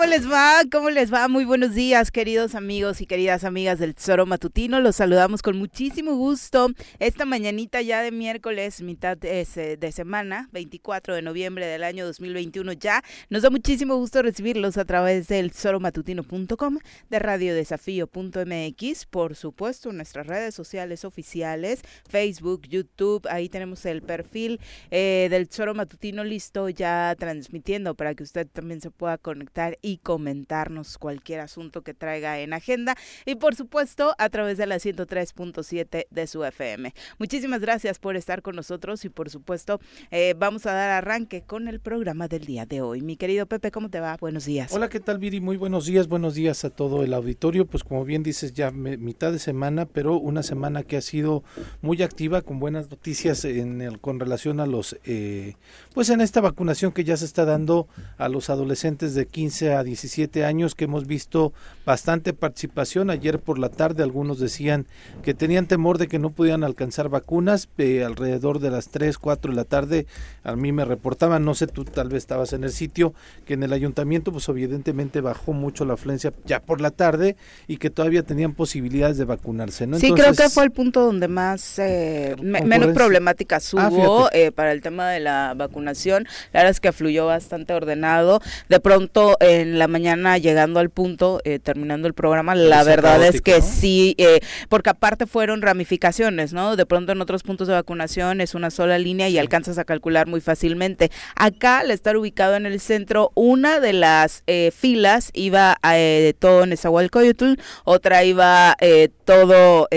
¿Cómo les va? ¿Cómo les va? Muy buenos días, queridos amigos y queridas amigas del Tesoro Matutino. Los saludamos con muchísimo gusto esta mañanita ya de miércoles, mitad de, semana, 24 de noviembre del año 2021 ya. Nos da muchísimo gusto recibirlos a través del tesoromatutino.com, de radiodesafío.mx, por supuesto, nuestras redes sociales oficiales, Facebook, YouTube, ahí tenemos el perfil eh, del Tesoro Matutino listo ya transmitiendo para que usted también se pueda conectar comentarnos cualquier asunto que traiga en agenda y por supuesto a través de la 103.7 de su FM. Muchísimas gracias por estar con nosotros y por supuesto eh, vamos a dar arranque con el programa del día de hoy. Mi querido Pepe, ¿cómo te va? Buenos días. Hola, ¿qué tal Viri? Muy buenos días, buenos días a todo el auditorio. Pues como bien dices ya mitad de semana, pero una semana que ha sido muy activa con buenas noticias en el, con relación a los, eh, pues en esta vacunación que ya se está dando a los adolescentes de 15 a 17 años que hemos visto bastante participación. Ayer por la tarde algunos decían que tenían temor de que no pudieran alcanzar vacunas. Eh, alrededor de las 3, 4 de la tarde a mí me reportaban, no sé, tú tal vez estabas en el sitio, que en el ayuntamiento pues evidentemente bajó mucho la afluencia ya por la tarde y que todavía tenían posibilidades de vacunarse. ¿no? Sí, creo que fue el punto donde más eh, menos problemáticas ah, hubo eh, para el tema de la vacunación. La verdad es que fluyó bastante ordenado. De pronto en la mañana llegando al punto, eh, terminando el programa, la verdad es que sí, eh, porque aparte fueron ramificaciones, ¿no? De pronto en otros puntos de vacunación es una sola línea y alcanzas a calcular muy fácilmente. Acá, al estar ubicado en el centro, una de las eh, filas iba eh, todo en Esahualcoyotl, otra iba todo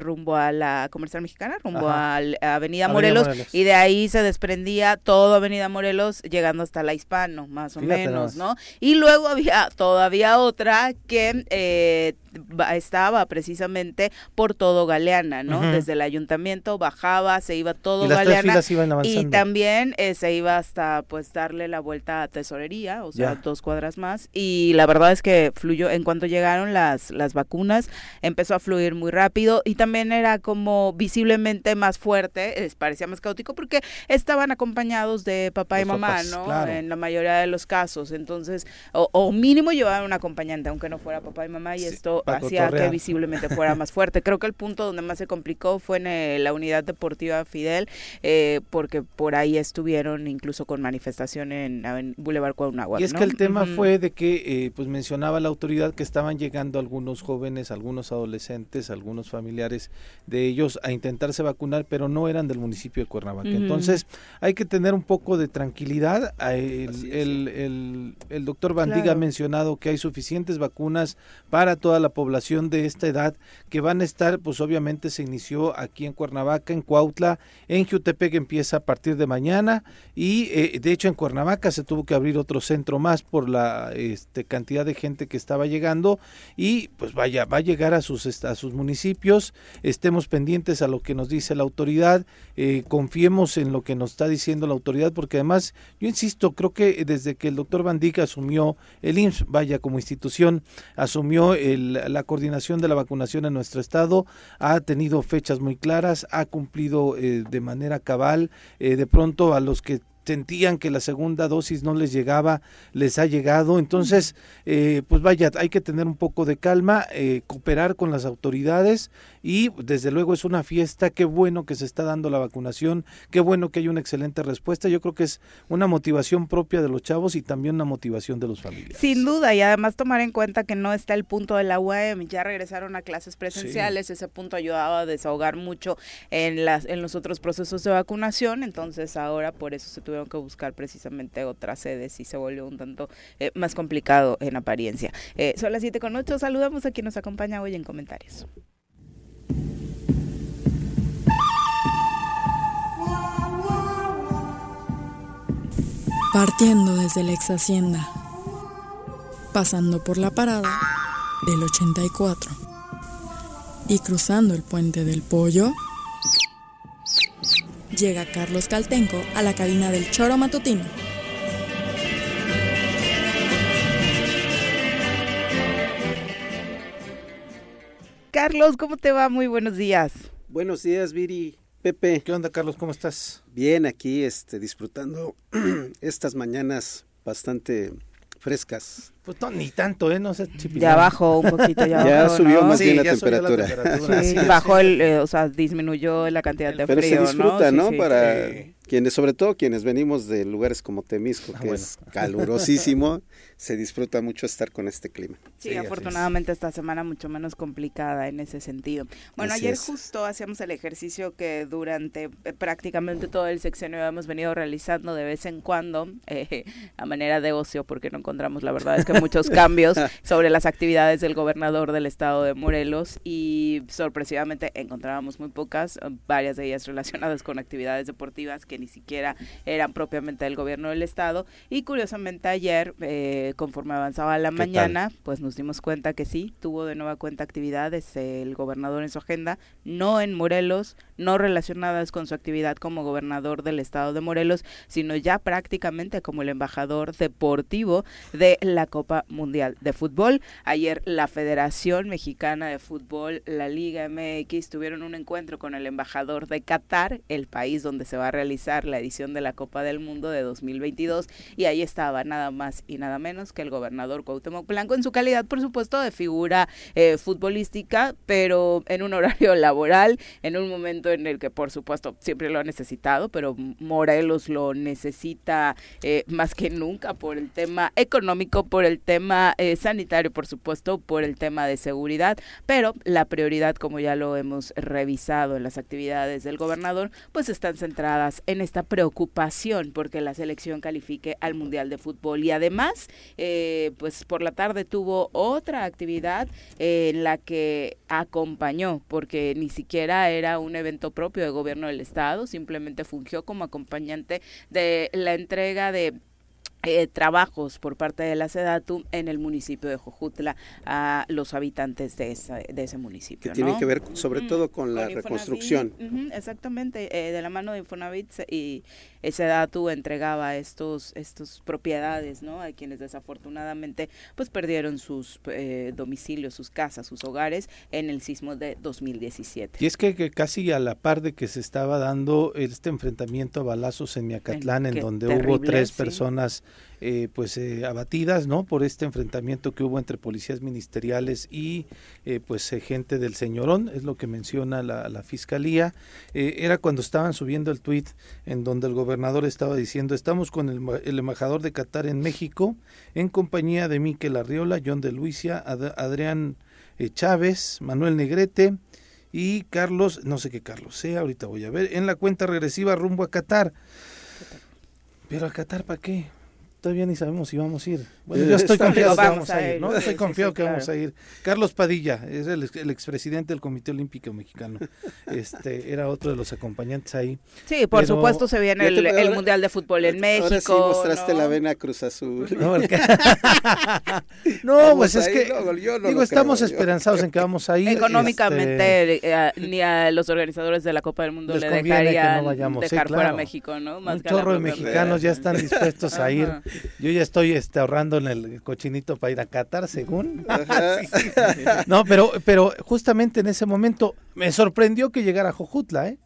rumbo a la comercial mexicana, rumbo a, Avenida, Morelos, y de ahí se desprendía todo Avenida Morelos llegando hasta la Hispano, más o menos, ¿no? Y luego había todavía otra que eh, estaba precisamente por todo Galeana, ¿no? Desde el ayuntamiento bajaba, se iba todo Galeana y también eh, se iba hasta pues darle la vuelta a tesorería, o sea, dos cuadras más. Y la verdad es que fluyó en cuanto llegaron las las vacunas, empezó a fluir muy rápido y también era como visiblemente más fuerte, parecía más caótico porque estaban acompañados de papá y mamá, ¿no? En la mayoría de los casos, entonces o, mínimo llevaban un acompañante aunque no fuera papá y mamá y esto hacía que visiblemente fuera más fuerte. Creo que el punto donde más se complicó fue en eh, la unidad deportiva Fidel, eh, porque por ahí estuvieron incluso con manifestación en, Boulevard Cuauhnáhuac. Y es que el tema fue de que, eh, pues mencionaba la autoridad que estaban llegando algunos jóvenes, algunos adolescentes, algunos familiares de ellos a intentarse vacunar, pero no eran del municipio de Cuernavaca. Entonces hay que tener un poco de tranquilidad. El, el, doctor Bandiga ha mencionado que hay suficientes vacunas para toda la población de esta edad que van a estar, pues obviamente se inició aquí en Cuernavaca, en Cuautla, en Jutepec empieza a partir de mañana y eh, de hecho en Cuernavaca se tuvo que abrir otro centro más por la este, cantidad de gente que estaba llegando y pues vaya, va a llegar a sus, a sus municipios, estemos pendientes a lo que nos dice la autoridad, eh, confiemos en lo que nos está diciendo la autoridad porque además, yo insisto, creo que desde que el doctor Bandica asumió el IMSS, vaya como institución, asumió el, la coordinación de la vacunación en nuestro estado ha tenido fechas muy claras, ha cumplido eh, de manera cabal, eh, de pronto a los que sentían que la segunda dosis no les llegaba, les ha llegado. Entonces, eh, pues vaya, hay que tener un poco de calma, eh, cooperar con las autoridades y desde luego es una fiesta. Qué bueno que se está dando la vacunación, qué bueno que hay una excelente respuesta. Yo creo que es una motivación propia de los chavos y también una motivación de los familiares. Sin duda, y además tomar en cuenta que no está el punto de la UAM, ya regresaron a clases presenciales, ese punto ayudaba a desahogar mucho en, las, en los otros procesos de vacunación, entonces ahora por eso se tuvo que buscar precisamente otras sedes y se volvió un tanto eh, más complicado en apariencia. Eh, son las 7 con 8, saludamos a quien nos acompaña hoy en comentarios. Partiendo desde la ex hacienda, pasando por la parada del 84 y cruzando el puente del pollo, llega Carlos Caltenco a la cabina del Choro Matutino. Carlos, ¿cómo te va? Muy buenos días. Buenos días, Viri. Pepe. ¿Qué onda, Carlos? ¿Cómo estás? Bien, aquí este, disfrutando estas mañanas bastante frescas Pues no, ni tanto, ¿eh? No sé. ya bajó un poquito, ya, ya subió más bien la temperatura. Sí, bajó, el, eh, o sea, disminuyó la cantidad de Pero frío, se disfruta, ¿no? ¿no? Para quienes, sobre todo quienes venimos de lugares como Temisco, ah, que es calurosísimo, se disfruta mucho estar con este clima. Sí, afortunadamente esta semana mucho menos complicada en ese sentido. Bueno, ayer justo hacíamos el ejercicio que durante eh, prácticamente todo el sexenio hemos venido realizando de vez en cuando, eh, a manera de ocio, porque no encontramos la verdad es que muchos cambios sobre las actividades del gobernador del estado de Morelos y sorpresivamente encontrábamos muy pocas, varias de ellas relacionadas con actividades deportivas que ni siquiera eran propiamente del gobierno del estado. Y curiosamente ayer, eh, conforme avanzaba la mañana, pues nos dimos cuenta que sí, tuvo de nueva cuenta actividades el gobernador en su agenda, no en Morelos, no relacionadas con su actividad como gobernador del estado de Morelos, sino ya prácticamente como el embajador deportivo de la Copa Mundial de Fútbol. Ayer la Federación Mexicana de Fútbol, la Liga MX, tuvieron un encuentro con el embajador de Qatar, el país donde se va a realizar la edición de la Copa del Mundo de 2022 y ahí estaba nada más y nada menos que el gobernador Cuauhtémoc Blanco en su calidad, por supuesto, de figura eh, futbolística, pero en un horario laboral, en un momento en el que, por supuesto, siempre lo ha necesitado, pero Morelos lo necesita eh, más que nunca por el tema económico, por el tema eh, sanitario, por supuesto, por el tema de seguridad, pero la prioridad, como ya lo hemos revisado en las actividades del gobernador, pues están centradas en esta preocupación porque la selección califique al Mundial de Fútbol. Y además, eh, pues por la tarde tuvo otra actividad en la que acompañó, porque ni siquiera era un evento propio de gobierno del Estado, simplemente fungió como acompañante de la entrega de eh, trabajos por parte de la SEDATU en el municipio de Jojutla a los habitantes de, esa, de ese municipio. Que tiene que ver sobre todo con la reconstrucción. exactamente, eh, de la mano de Infonavit y SEDATU entregaba estos, estos propiedades ¿no? a quienes desafortunadamente pues perdieron sus eh, domicilios, sus casas, sus hogares en el sismo de 2017. Y es que, casi a la par de que se estaba dando este enfrentamiento a balazos en Miacatlán, en, donde hubo tres personas eh, pues eh, abatidas no por este enfrentamiento que hubo entre policías ministeriales y eh, pues gente del señorón es lo que menciona la, la fiscalía. Era cuando estaban subiendo el tuit en donde el gobernador estaba diciendo estamos con el, embajador de Qatar en México en compañía de Miquel Arriola John de Luisia Adrián Chávez Manuel Negrete y Carlos no sé qué Carlos sea ahorita voy a ver en la cuenta regresiva rumbo a Qatar pero a Qatar para qué todavía ni sabemos si vamos a ir. Bueno, yo estoy confiado que vamos a ir, ¿no? Estoy confiado que vamos a ir. Carlos Padilla, es el, expresidente del Comité Olímpico Mexicano. Este, era otro de los acompañantes ahí. Sí, por supuesto se viene el, Mundial de Fútbol en México. Ahora sí mostraste la vena Cruz Azul. No, pues es que digo, estamos esperanzados en que vamos a ir. Económicamente este, eh, ni a los organizadores de la Copa del Mundo le dejarían dejar fuera México, ¿no? Un chorro de mexicanos ya están dispuestos a ir. Yo ya estoy este, ahorrando en el cochinito para ir a Qatar, según. no, pero, pero justamente en ese momento me sorprendió que llegara Jojutla, ¿eh?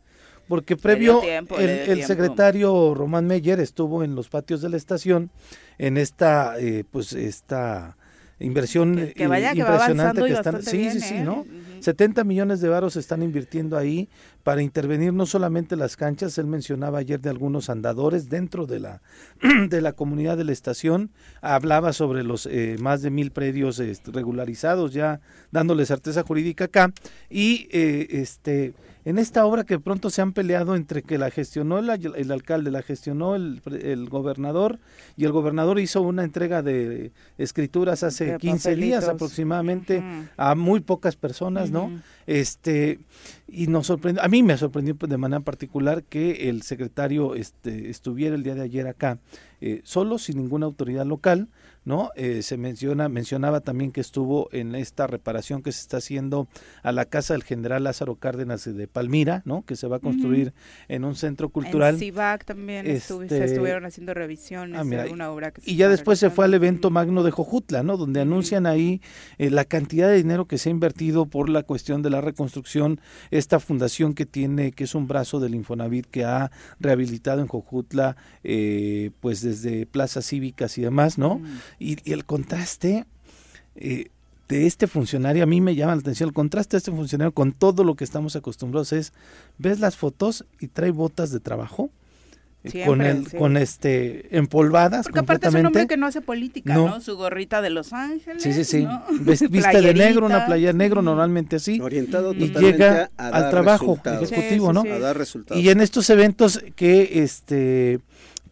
Porque previo el, secretario Román Meyer estuvo en los patios de la estación en esta, eh, pues esta inversión que, vaya, impresionante que, están. Sí, sí, sí, ¿no? 70 millones de varos se están invirtiendo ahí para intervenir no solamente las canchas, él mencionaba ayer de algunos andadores dentro de la, de la comunidad de la estación, hablaba sobre los eh, más de mil predios este, regularizados ya dándole certeza jurídica acá y eh, este en esta obra que pronto se han peleado entre que la gestionó el, el alcalde, la gestionó el, el, gobernador y el gobernador hizo una entrega de escrituras hace 15 días aproximadamente a muy pocas personas, ¿no? Este y nos sorprendió, a mí me sorprendió de manera particular que el secretario este, estuviera el día de ayer acá eh, solo, sin ninguna autoridad local, ¿no? Eh, se menciona, mencionaba también que estuvo en esta reparación que se está haciendo a la casa del general Lázaro Cárdenas de Palmira, ¿no? Que se va a construir en un centro cultural. En CIVAC también se este, estuvieron haciendo revisiones ah, de una obra que Y ya después se fue al evento magno de Jojutla, ¿no? Donde anuncian ahí eh, la cantidad de dinero que se ha invertido por la cuestión de la reconstrucción, esta fundación que tiene, que es un brazo del Infonavit que ha rehabilitado en Jojutla, eh, pues desde plazas cívicas y demás, ¿no? Y, el contraste eh, de este funcionario, a mí me llama la atención, el contraste de este funcionario con todo lo que estamos acostumbrados es, ves las fotos y trae botas de trabajo, con el, con este empolvadas porque aparte es un hombre que no hace política no. su gorrita de Los Ángeles sí sí sí. viste de negro una playa negro normalmente así. Orientado y llega al trabajo ejecutivo no a dar resultados. y en estos eventos que este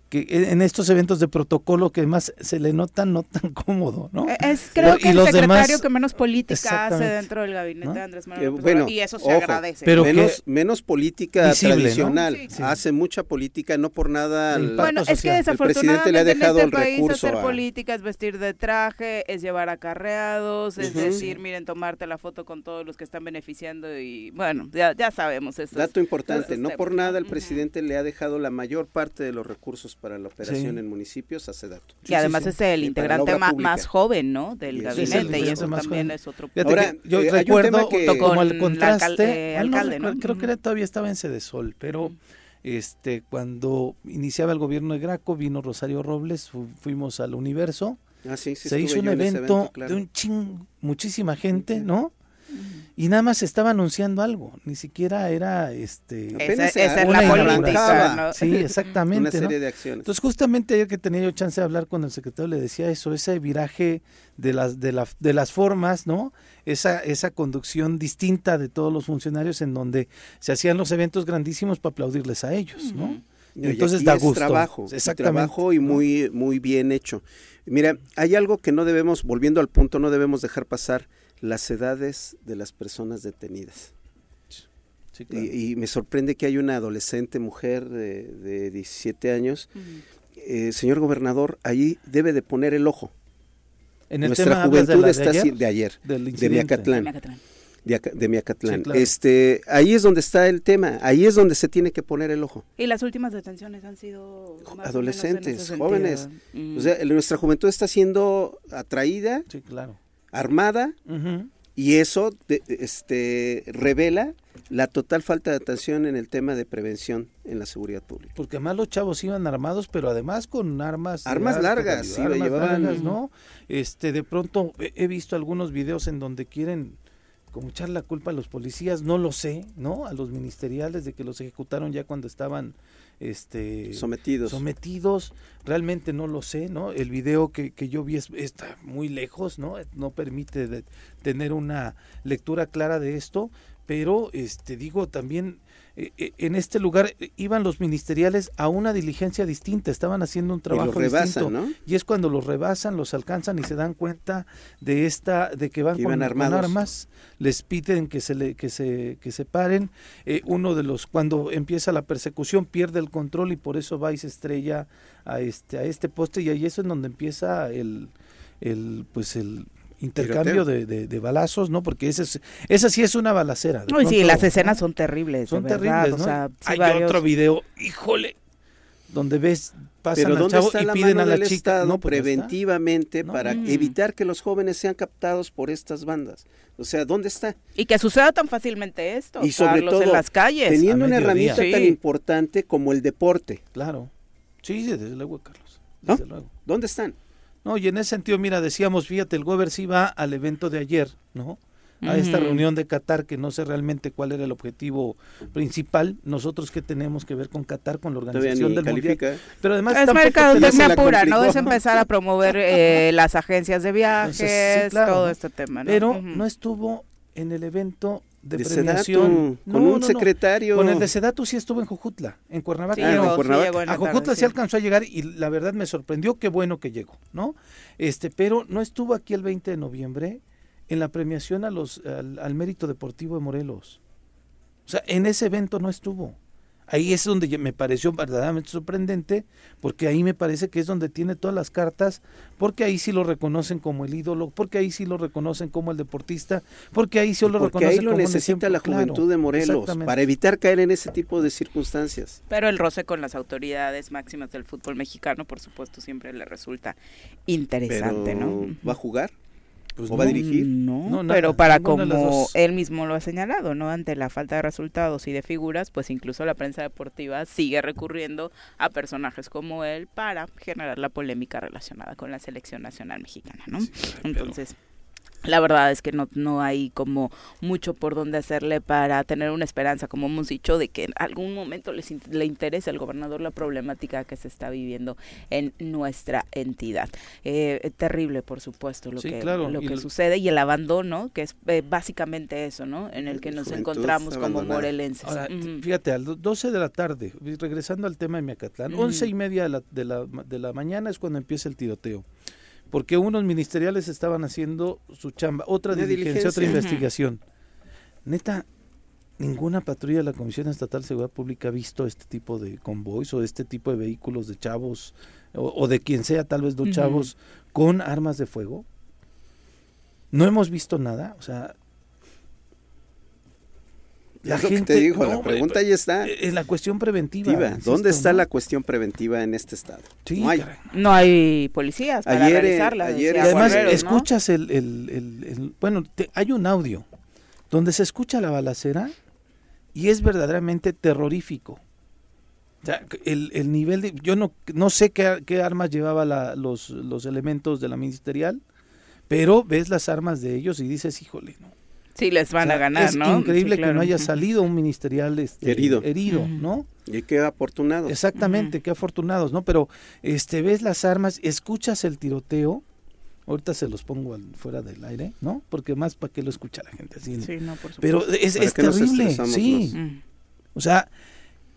que en estos eventos de protocolo que además se le nota no tan cómodo, ¿no? E, es creo que el secretario que menos política hace dentro del gabinete de Andrés Manuel bueno, y eso se agradece. Pero menos, menos política tradicional, hace mucha política, no por nada. bueno, es que desafortunadamente le ha dejado en este país hacer política es vestir de traje, es llevar acarreados, es decir, miren, tomarte la foto con todos los que están beneficiando y bueno, ya, ya sabemos eso. Dato importante, no por nada el presidente le ha dejado la mayor parte de los recursos para la operación en municipios hace dato. y además es el integrante más, joven, ¿no? Del gabinete y eso también es otro Ahora, yo eh, recuerdo que, como el contraste, alcalde, ¿no? creo que todavía estaba en Cedesol, pero este cuando iniciaba el gobierno de Graco vino Rosario Robles, fuimos al Universo. Ah, se hizo un evento, de un ching, muchísima gente, ¿no? Y nada más estaba anunciando algo, ni siquiera era este esa, esa es la política, Sí, exactamente. Una serie de acciones. Entonces, justamente ayer que tenía yo chance de hablar con el secretario le decía eso, ese viraje de las de, la, de las formas, ¿no? Esa esa conducción distinta de todos los funcionarios en donde se hacían los eventos grandísimos para aplaudirles a ellos, ¿no? Entonces da gusto. trabajo, trabajo y muy muy bien hecho. Mira, hay algo que no debemos, volviendo al punto, no debemos dejar pasar las edades de las personas detenidas. y, me sorprende que hay una adolescente mujer de, de 17 años. Eh, señor gobernador, ahí debe de poner el ojo. En el Nuestra juventud está de ayer, de ayer, de Miacatlán. De, Miacatlán. Este, ahí es donde está el tema, ahí es donde se tiene que poner el ojo. Y las últimas detenciones han sido adolescentes, jóvenes. O sea, nuestra juventud está siendo atraída sí, claro armada y eso este, revela la total falta de atención en el tema de prevención en la seguridad pública. Porque además los chavos iban armados, pero además con armas armas largas, sí, armas largas, ¿no? Este, de pronto he visto algunos videos en donde quieren como echar la culpa a los policías, no lo sé, ¿no? A los ministeriales de que los ejecutaron ya cuando estaban este sometidos. sometidos. Realmente no lo sé no el video que, que yo vi está muy lejos no no permite tener una lectura clara de esto pero este digo también en este lugar eh, iban los ministeriales a una diligencia distinta, estaban haciendo un trabajo y distinto. Y es cuando los rebasan, los alcanzan y se dan cuenta de esta, de que van con, armas, les piden que se le, que se, que se paren. uno de los, cuando empieza la persecución, pierde el control y por eso va y se estrella a este, a este poste, y ahí es en donde empieza el, el pues el intercambio de, de, balazos, ¿no? Porque ese es, esa sí es una balacera. No, sí, las escenas son terribles. Son terribles, ¿no? Hay otro video, híjole, donde ves pasan al chavo y piden a la chica no, pues, preventivamente para mm. evitar que los jóvenes sean captados por estas bandas. O sea, ¿dónde está? Y que suceda tan fácilmente esto, y sobre todo en las calles. Teniendo una herramienta tan importante como el deporte. Claro. Sí, desde luego, Carlos. Desde luego. ¿Dónde están? No, y en ese sentido, mira, decíamos, fíjate, el Weber sí va al evento de ayer, ¿no? A esta reunión de Qatar, que no sé realmente cuál era el objetivo principal. Nosotros que tenemos que ver con Qatar, con la organización del Mundial. Pero además es me apura, ¿no? Es empezar a promover eh, las agencias de viajes, todo este tema. ¿no? Pero no estuvo en el evento de, premiación. con un secretario. Con el de Sedatu sí estuvo en Jujutla, en Cuernavaca. a Jujutla sí alcanzó a llegar y la verdad me sorprendió, qué bueno que llegó, ¿no? Este, pero no estuvo aquí el 20 de noviembre en la premiación a los, al mérito deportivo de Morelos. O sea, en ese evento no estuvo. Ahí es donde me pareció verdaderamente sorprendente, porque ahí me parece que es donde tiene todas las cartas, porque ahí sí lo reconocen como el ídolo, porque ahí sí lo reconocen como el deportista, porque ahí sí lo porque reconocen ahí lo necesita la juventud de Morelos para evitar caer en ese tipo de circunstancias. Pero el roce con las autoridades máximas del fútbol mexicano, por supuesto, siempre le resulta interesante, ¿no? ¿Va a jugar? Pues ¿O va a dirigir? No, pero para como él mismo lo ha señalado, ¿no? Ante la falta de resultados y de figuras, pues incluso la prensa deportiva sigue recurriendo a personajes como él para generar la polémica relacionada con la selección nacional mexicana, ¿no? Entonces la verdad es que no, no hay como mucho por donde hacerle para tener una esperanza, como hemos dicho, de que en algún momento les le interese al gobernador la problemática que se está viviendo en nuestra entidad. Eh, terrible, por supuesto, lo, que, lo que sucede y el abandono, que es eh, básicamente eso, ¿no? En el que nos encontramos como morelenses. Ahora, fíjate, a las 12 de la tarde, regresando al tema de Miacatlán, once y media de la, de, la, de la mañana es cuando empieza el tiroteo porque unos ministeriales estaban haciendo su chamba, otra diligencia, otra investigación. Neta, ninguna patrulla de la Comisión Estatal de Seguridad Pública ha visto este tipo de convoys o este tipo de vehículos de chavos o, de quien sea, tal vez dos chavos con armas de fuego. No hemos visto nada, o sea, la es lo que te digo, la pregunta ya está. En la cuestión preventiva. ¿Dónde está la cuestión preventiva en este estado? no, hay. no hay policías para ayer, realizarla. además, escuchas el, el, Bueno, hay un audio donde se escucha la balacera y es verdaderamente terrorífico. el, nivel de... Yo no, no sé qué, qué armas llevaba la, los, los elementos de la ministerial, pero ves las armas de ellos y dices, híjole, ¿no? Sí, les van a ganar, es ¿no? increíble que no haya salido un ministerial este, herido, herido ¿no? Y qué afortunados. Exactamente, qué afortunados, ¿no? Pero este ves las armas, escuchas el tiroteo. Ahorita se los pongo fuera del aire, ¿no? Porque más para que lo escucha la gente así. Sí, no, por Pero es, es terrible, sí. O sea,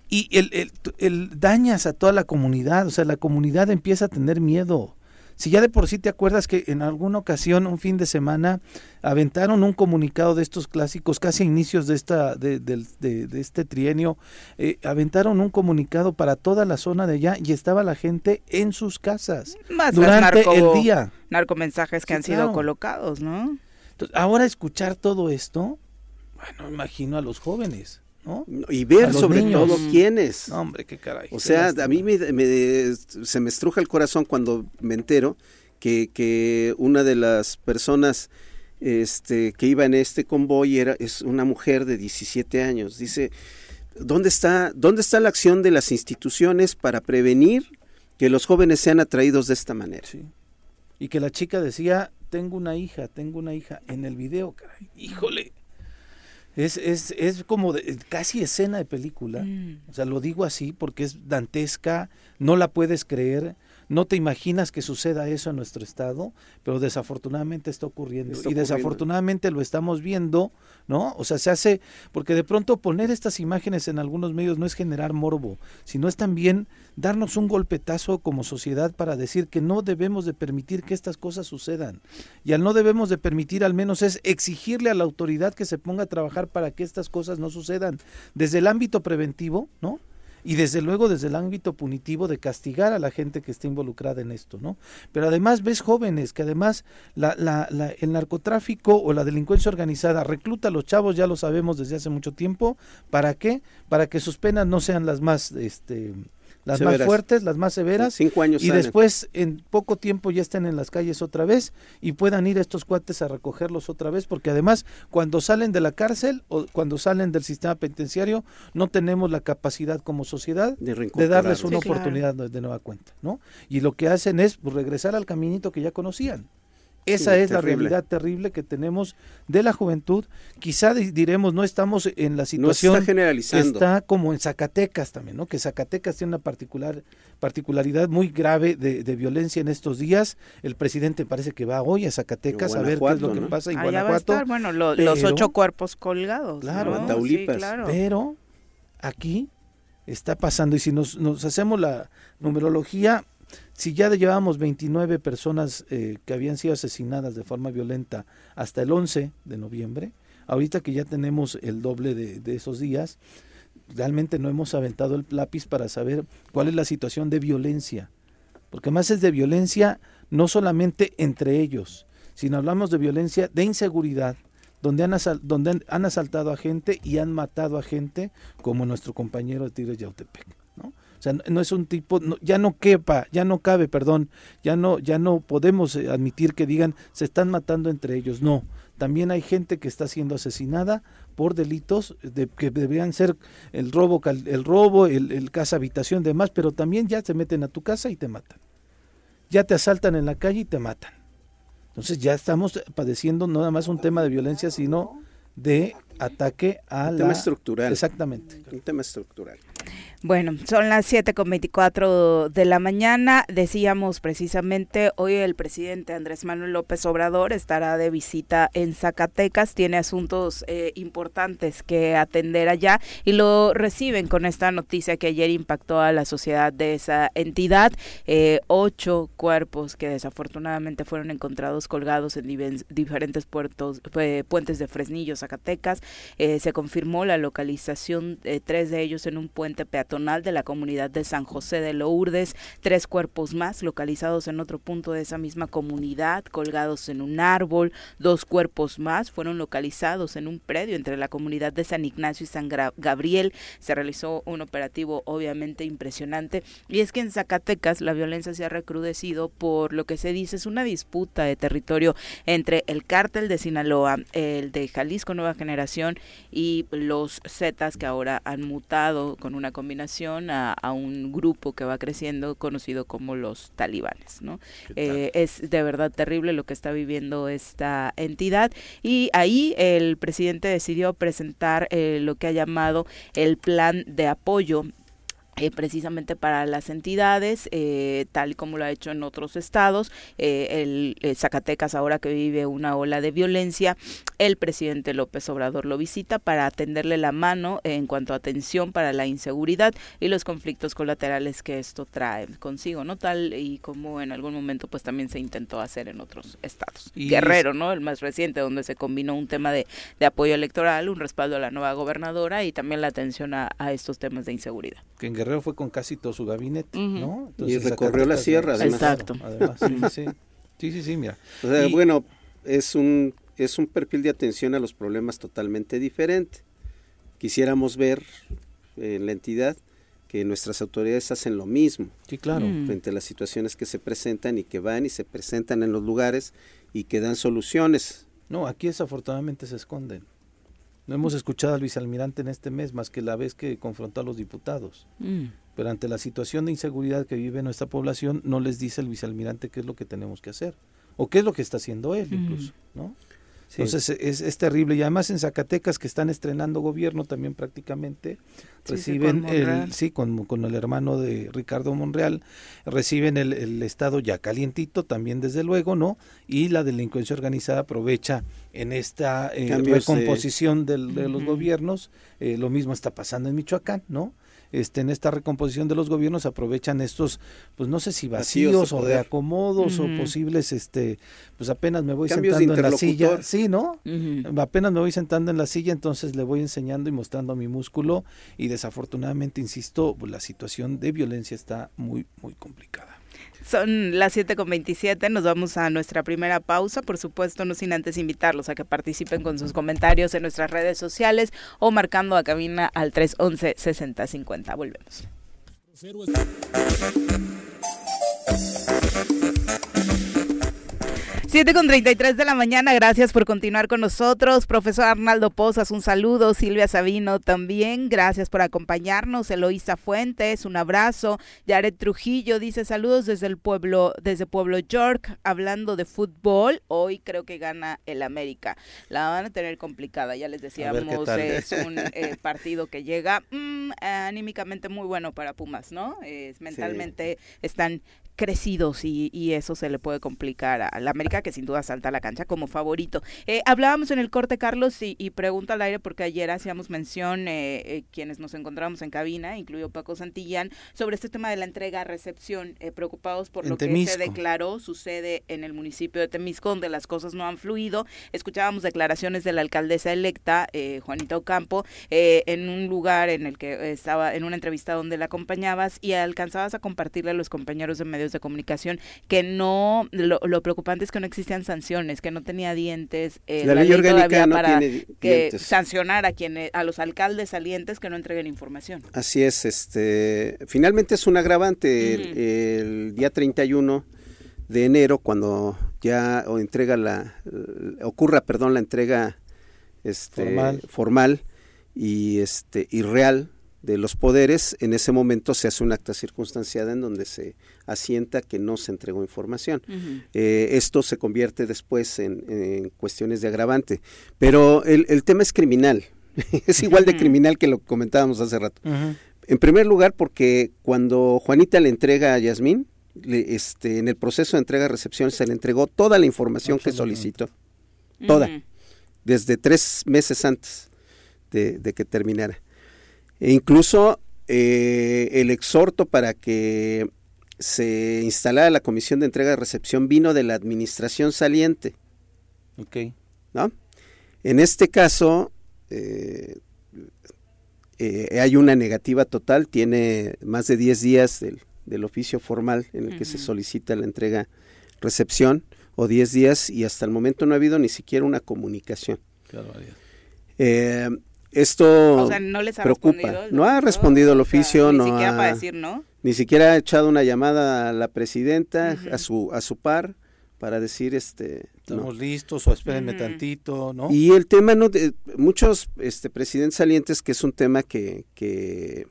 y el, el, el, dañas a toda la comunidad, o sea, la comunidad empieza a tener miedo. Si ya de por sí te acuerdas que en alguna ocasión, un fin de semana, aventaron un comunicado de estos clásicos, casi a inicios de, esta, de, de, este trienio, eh, aventaron un comunicado para toda la zona de allá y estaba la gente en sus casas Más durante el día. Narcomensajes que han sido colocados, ¿no? ahora escuchar todo esto, bueno, imagino a los jóvenes y ver sobre todo quiénes. hombre, qué caray. O sea, a mí me, se me estruja el corazón cuando me entero que, que una de las personas este, que iba en este convoy era, es una mujer de 17 años. Dice, ¿dónde está, ¿dónde está la acción de las instituciones para prevenir que los jóvenes sean atraídos de esta manera? Y que la chica decía, tengo una hija, tengo una hija en el video, caray. Híjole es, es, es como casi escena de película. Mm. O sea, lo digo así porque es dantesca, no la puedes creer, no te imaginas que suceda eso en nuestro estado, pero desafortunadamente está ocurriendo. y desafortunadamente lo estamos viendo, ¿no? O sea, se hace, porque de pronto poner estas imágenes en algunos medios no es generar morbo, sino es también darnos un golpetazo como sociedad para decir que no debemos de permitir que estas cosas sucedan. Y al no debemos de permitir al menos es exigirle a la autoridad que se ponga a trabajar para que estas cosas no sucedan. Desde el ámbito preventivo, ¿no? Y desde luego desde el ámbito punitivo de castigar a la gente que está involucrada en esto, ¿no? Pero además ves jóvenes que además la, la, el narcotráfico o la delincuencia organizada recluta a los chavos, ya lo sabemos desde hace mucho tiempo, ¿para qué? Para que sus penas no sean las más, este, las más fuertes, las más severas, Cinco años y después en poco tiempo ya estén en las calles otra vez y puedan ir estos cuates a recogerlos otra vez, porque además cuando salen de la cárcel o cuando salen del sistema penitenciario no tenemos la capacidad como sociedad de, darles una oportunidad de nueva cuenta, ¿no? Y lo que hacen es pues, regresar al caminito que ya conocían. Esa es la realidad terrible que tenemos de la juventud. Quizá diremos, no estamos en la situación. No está generalizando. Está como en Zacatecas también, ¿no? Que Zacatecas tiene una particular, particularidad muy grave de, violencia en estos días. El presidente parece que va hoy a Zacatecas a ver qué es lo que pasa en Allá Guanajuato. Va a estar, bueno, los ocho cuerpos colgados. Claro, claro. Pero aquí está pasando, y si nos, nos hacemos la numerología, si ya llevábamos 29 personas eh, que habían sido asesinadas de forma violenta hasta el 11 de noviembre, ahorita que ya tenemos el doble de, esos días, realmente no hemos aventado el lápiz para saber cuál es la situación de violencia. Porque más es de violencia no solamente entre ellos, sino hablamos de violencia de inseguridad, donde han, asaltado a gente y han matado a gente, como nuestro compañero de Tigres Yautepec. O sea, no es un tipo, ya no quepa, ya no cabe, perdón, ya no, ya no podemos eh, admitir que digan se están matando entre ellos. No, también hay gente que está siendo asesinada por delitos de, que deberían ser el robo, el robo, el, el casa habitación, demás, pero también ya se meten a tu casa y te matan. Ya te asaltan en la calle y te matan. Entonces ya estamos padeciendo no nada más un tema de violencia, sino de ataque a un tema estructural. Exactamente. Un tema estructural. Bueno, son las 7.24 de la mañana. Decíamos precisamente, hoy el presidente Andrés Manuel López Obrador estará de visita en Zacatecas. Tiene asuntos eh, importantes que atender allá y lo reciben con esta noticia que ayer impactó a la sociedad de esa entidad. Eh, ocho cuerpos que desafortunadamente fueron encontrados colgados en diferentes puertos, eh, puentes de Fresnillo, Zacatecas. Se confirmó la localización de tres de ellos en un puente peatonal de la comunidad de San José de Lourdes, tres cuerpos más localizados en otro punto de esa misma comunidad, colgados en un árbol, dos cuerpos más fueron localizados en un predio entre la comunidad de San Ignacio y San Gabriel. Se realizó un operativo obviamente impresionante. Y es que en Zacatecas la violencia se ha recrudecido por lo que se dice es una disputa de territorio entre el cártel de Sinaloa, el de Jalisco Nueva Generación y los Zetas que ahora han mutado con una combinación a, un grupo que va creciendo conocido como los talibanes. ¿no? Eh, es de verdad terrible lo que está viviendo esta entidad y ahí el presidente decidió presentar eh, lo que ha llamado el plan de apoyo eh, precisamente para las entidades, eh, tal como lo ha hecho en otros estados. Eh, el, Zacatecas, ahora que vive una ola de violencia, el presidente López Obrador lo visita para atenderle la mano en cuanto a atención para la inseguridad y los conflictos colaterales que esto trae consigo, ¿no? Tal y como en algún momento pues también se intentó hacer en otros estados. Guerrero, ¿no? El más reciente, donde se combinó un tema de, apoyo electoral, un respaldo a la nueva gobernadora y también la atención a, estos temas de inseguridad. Que en Guerrero fue con casi todo su gabinete, ¿no? y recorrió la sierra, además. Exacto. sí, sí, sí, mira. bueno, es un, es un perfil de atención a los problemas totalmente diferente. Quisiéramos ver en la entidad que nuestras autoridades hacen lo mismo. Sí, claro. Mm. Frente a las situaciones que se presentan y que van y se presentan en los lugares y que dan soluciones. No, aquí desafortunadamente se esconden. No hemos escuchado al vicealmirante en este mes más que la vez que confrontó a los diputados. Mm. Pero ante la situación de inseguridad que vive nuestra población, no les dice el vicealmirante qué es lo que tenemos que hacer. O qué es lo que está haciendo él incluso, ¿no? Entonces es, es, terrible. Y además en Zacatecas, que están estrenando gobierno también prácticamente, reciben el, sí, con, con, el hermano de Ricardo Monreal, reciben el, el, estado ya calientito también desde luego, ¿no? Y la delincuencia organizada aprovecha en esta eh, recomposición de los gobiernos, eh, lo mismo está pasando en Michoacán, ¿no? Este, en esta recomposición de los gobiernos aprovechan estos, pues no sé si vacíos, o de acomodos o posibles, este, pues apenas me voy sentando en la silla, sí, ¿no? Apenas me voy sentando en la silla, entonces le voy enseñando y mostrando mi músculo y desafortunadamente, insisto, pues, la situación de violencia está muy, muy complicada. Son las 7.27, nos vamos a nuestra primera pausa, por supuesto, no sin antes invitarlos a que participen con sus comentarios en nuestras redes sociales o marcando a cabina al 311-6050. Volvemos. 7 con 33 de la mañana, gracias por continuar con nosotros. Profesor Arnaldo Pozas, un saludo. Silvia Sabino también, gracias por acompañarnos. Eloísa Fuentes, un abrazo. Yaret Trujillo dice saludos desde el pueblo, desde Pueblo York, hablando de fútbol. Hoy creo que gana el América. La van a tener complicada, ya les decíamos, es un eh, partido que llega mm, anímicamente muy bueno para Pumas, ¿no? Es, mentalmente están crecidos y, y, eso se le puede complicar a la América que sin duda salta a la cancha como favorito. Eh, hablábamos en el corte, Carlos, y, y pregunta al aire porque ayer hacíamos mención eh, eh, quienes nos encontramos en cabina, incluido Paco Santillán, sobre este tema de la entrega-recepción, preocupados por lo que se declaró, sucede en el municipio de Temisco, donde las cosas no han fluido. Escuchábamos declaraciones de la alcaldesa electa, Juanita Ocampo, en un lugar en el que estaba, en una entrevista donde la acompañabas y alcanzabas a compartirle a los compañeros de medios medios de comunicación que no, lo, preocupante es que no existían sanciones, que no tenía dientes. Eh, la, ley, orgánica no para tiene que sancionar a quienes, a los alcaldes salientes que no entreguen información. Así es, este, finalmente es un agravante el, el día 31 de enero cuando ya o entrega la ocurra perdón la entrega este formal. formal, y este y real de los poderes en ese momento se hace un acta circunstanciada en donde se asienta que no se entregó información. Eh, esto se convierte después en, cuestiones de agravante. Pero el, el tema es criminal. Es igual de criminal que lo comentábamos hace rato. En primer lugar porque cuando Juanita le entrega a Yasmín este, en el proceso de entrega-recepción se le entregó toda la información que solicitó. Toda. Desde tres meses antes de, que terminara. E incluso eh, el exhorto para que se instalara la comisión de entrega-recepción vino de la administración saliente. Ok. ¿No? En este caso, eh, eh, hay una negativa total, tiene más de 10 días del, del oficio formal en el que se solicita la entrega recepción o 10 días y hasta el momento no ha habido ni siquiera una comunicación. Eh, esto no preocupa. No ha respondido el oficio, no, ha, ni siquiera ha echado una llamada a la presidenta, a su a su par para decir este estamos listos o espérenme tantito, ¿no? Y el tema no de, muchos este presidentes salientes que es un tema que que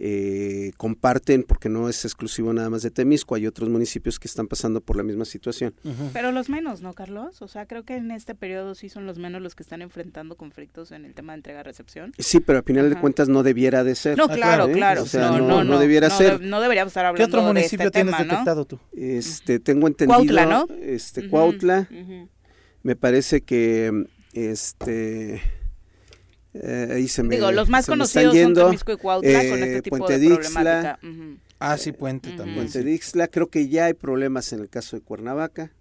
eh, comparten, porque no es exclusivo nada más de Temisco, hay otros municipios que están pasando por la misma situación. Pero los menos, ¿no, Carlos? O sea, creo que en este periodo sí son los menos los que están enfrentando conflictos en el tema de entrega-recepción. Sí, pero a final de cuentas no debiera de ser. No, ah, claro, claro. O sea, no, no, debiera ser. no deberíamos estar hablando ¿Qué otro municipio este tienes detectado tú? Este, tengo entendido. Cuautla, ¿no? Este, Cuautla. Me parece que, este eh, ahí se me, Digo, los más conocidos son Temisco y Cuautla con este tipo Puente de problemática. Ah, sí, Puente también. Puente Dixla, creo que ya hay problemas en el caso de Cuernavaca.